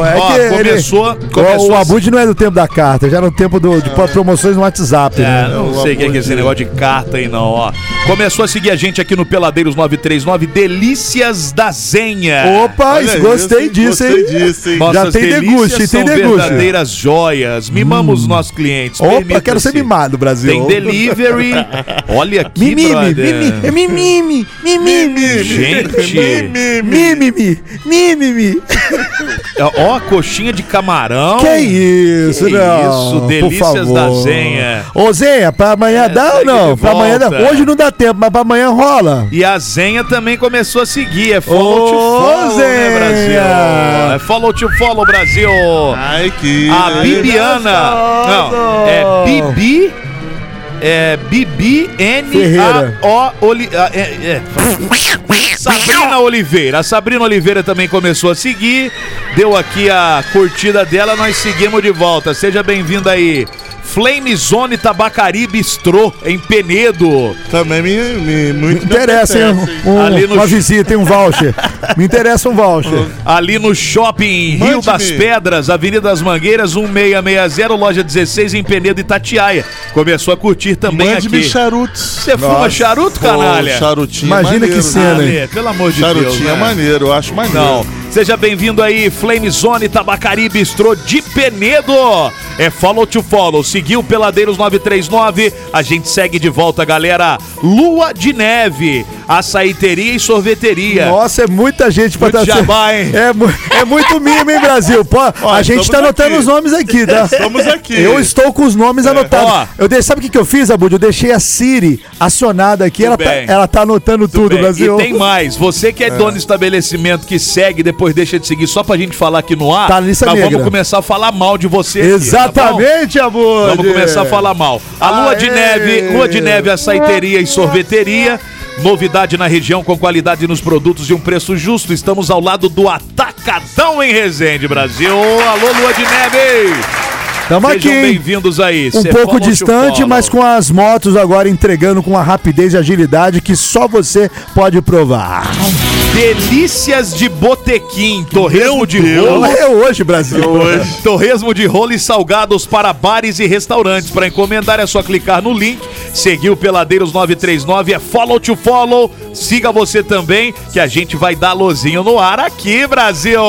É Ó, que ele- começou- o- começou o assim. Abud não é do tempo da carta, já no tempo do, de promoções no WhatsApp, É, né? não sei o que é que é esse negócio de carta aí, não, ó. Começou a seguir a gente aqui no Peladeiros 939, Delícias da Zenha. Opa, Olha gostei isso, disso, gostei hein? disso, hein? Nossas já tem deguste, tem são deguste. verdadeiras joias. Mimamos os nossos clientes. Opa, quero ser mimado, Brasil. Tem delivery. Olha aqui, Mimimi, brother. mimi, é mimimi, mimimi. Gente, Mimimi, mimimi. Ó a coxinha de camarão. Que isso, Que não. isso, por delícias favor. da Zenha. Ô, Zenha, pra amanhã dá ou não? Pra amanhã dá. Hoje não dá tempo, mas pra amanhã rola. E a Zenha também começou a seguir. É follow Ô, to follow, né, Zenha! Brasil? É follow to follow, Brasil. Ai, que... A Bibiana. Não, é Bibi. É Bibi N. A O Oli, a- é, é. Sabrina Oliveira. A Sabrina Oliveira também começou a seguir. Deu aqui a curtida dela, nós seguimos de volta. Seja bem-vindo aí. Flame Zone Tabacari Bistrô, em Penedo. Também me, me muito Me interessa, hein? Um, Ali no uma visita, hein? Um voucher. Me interessa um voucher. Ali no shopping Rio Mande-me. das Pedras, Avenida das Mangueiras, 1660, loja 16 em Penedo, Itatiaia. Começou a curtir também Mande-me aqui. charutos. Você fuma Nossa. charuto, Pô, canalha? charutinho Imagina maneiro, que cena, né? hein? Ale, pelo amor de Deus. Charutinho é né? maneiro, eu acho maneiro. Não. Seja bem-vindo aí, Flame Zone Tabacari Bistrô de Penedo. É follow to follow. Seguiu Peladeiros 939. A gente segue de volta, galera. Lua de Neve, açaiteria e sorveteria. Nossa, é muita gente pra tá- jabá, hein? É, mu- é muito mimo, hein, Brasil? Pô, a gente tá anotando aqui. os nomes aqui, tá? Estamos aqui. Eu estou com os nomes anotados. Ó. Eu dei, sabe o que, que eu fiz, Abud? Eu deixei a Siri acionada aqui. Ela tá, ela tá anotando tudo, Bem, Brasil. E tem mais. Você que é, dono de estabelecimento que segue, depois deixa de seguir só pra gente falar aqui no ar. Tá lista nós negra. vamos começar a falar mal de você. aqui, tá? Exatamente, Abud. Vamos começar a falar mal. A Lua de Aê! Neve, Lua de Neve, açaiteria e sorveteria. Novidade na região com qualidade nos produtos e um preço justo. Estamos ao lado do Atacadão em Resende, Brasil. Alô, Lua de Neve! Tamo Sejam aqui. bem-vindos aí. Um pouco distante, mas com as motos agora entregando com a rapidez e agilidade que só você pode provar. Delícias de Botequim, torresmo de rolo. É hoje, Brasil. Torresmo de rolo e salgados para bares e restaurantes. Para encomendar é só clicar no link, seguir o Peladeiros 939, é follow to follow. Siga você também, que a gente vai dar lozinho no ar aqui, Brasil.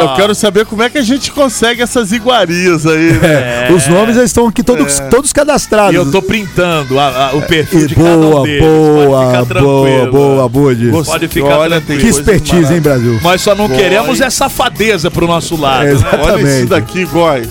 Eu quero saber como é que a gente consegue essas iguarias aí, né? É, Os nomes estão aqui todos, todos cadastrados. E eu tô printando a- a- o perfil E de cada um boa, deles. Boa, boa, tranquilo. boa, Budi. Pode ficar Olha, tranquilo. Que coisa expertise, hein, Brasil? Nós só não Góis. queremos é safadeza pro nosso lado. É, né? Olha Exatamente. isso daqui, góis.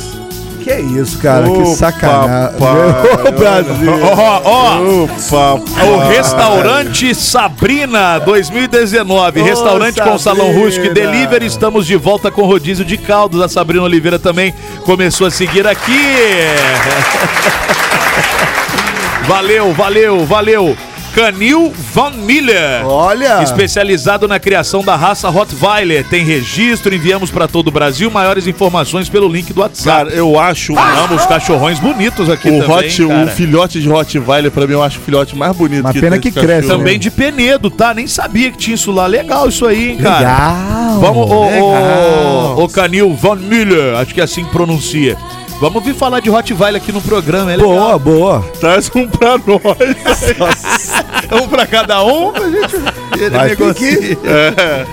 Que isso, cara? Ô, que sacanagem. Ô, Brasil. Ó, ó, o restaurante Sabrina 2019. Ô, restaurante com salão Sabrina. rústico e delivery. Estamos de volta com rodízio de caldos. A Sabrina Oliveira também começou a seguir aqui. Valeu, valeu, valeu. Canil Van Miller. Olha. Especializado na criação da raça Rottweiler. Tem registro, enviamos para todo o Brasil. Maiores informações pelo link do WhatsApp. Cara, eu acho Amo os cachorrões bonitos aqui o, também, hot, o filhote de Rottweiler, pra mim, eu acho o filhote mais bonito. Uma tem pena que cresce. Também de Penedo, tá? Nem sabia que tinha isso lá. Legal isso aí, hein, cara. Legal. Vamos, ô, Legal. ô, ô, Canil Van Miller, acho que é assim que pronuncia. Vamos vir falar de Rottweiler aqui no programa, é legal. Boa, boa. Traz um pra nós. Um pra cada um, a gente Vai negocia. É.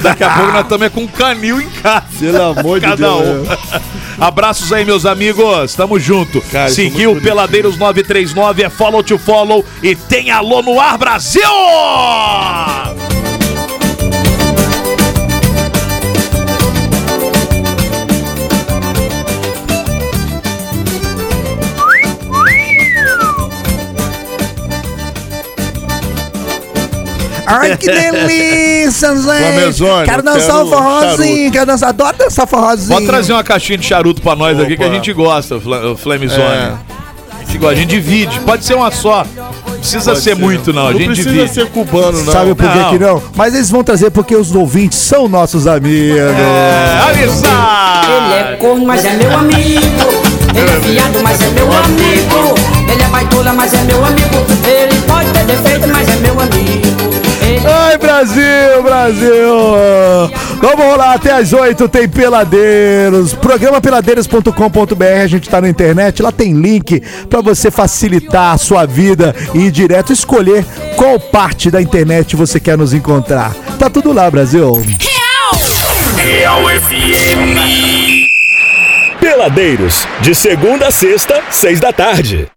Daqui a pouco nós estamos é com um canil em casa. Pelo amor de Deus. um. Abraços aí, meus amigos. Tamo junto. Cara, Seguiu Peladeiros 939, é follow to follow e tem alô no ar, Brasil! Ai, que delícia, gente. Flamezone, Quero dançar quero um forrozinho, charuto. quero dançar, adoro dançar forrozinho. Pode trazer uma caixinha de charuto pra nós aqui que a Opa. gente gosta, Fla- o Flamezone. É. A gente gosta, a gente divide. Pode ser uma só. Não precisa Pode ser, muito, não. A Não gente precisa divide. ser cubano, não. Sabe por que Não. que não? Mas eles vão trazer porque os ouvintes são nossos amigos. É, avisa! Ele é corno, mas é meu amigo. Ele é fiado, mas é meu amigo. Ele é baitola, mas é meu amigo. Ele pode ter defeito, mas é meu amigo. Ai, Brasil, Brasil! Vamos lá, até às 8 tem Peladeiros. Programa peladeiros.com.br, a gente tá na internet, lá tem link pra você facilitar a sua vida e ir direto escolher qual parte da internet você quer nos encontrar. Tá tudo lá, Brasil. Real FM. Peladeiros, de segunda a sexta, seis da tarde.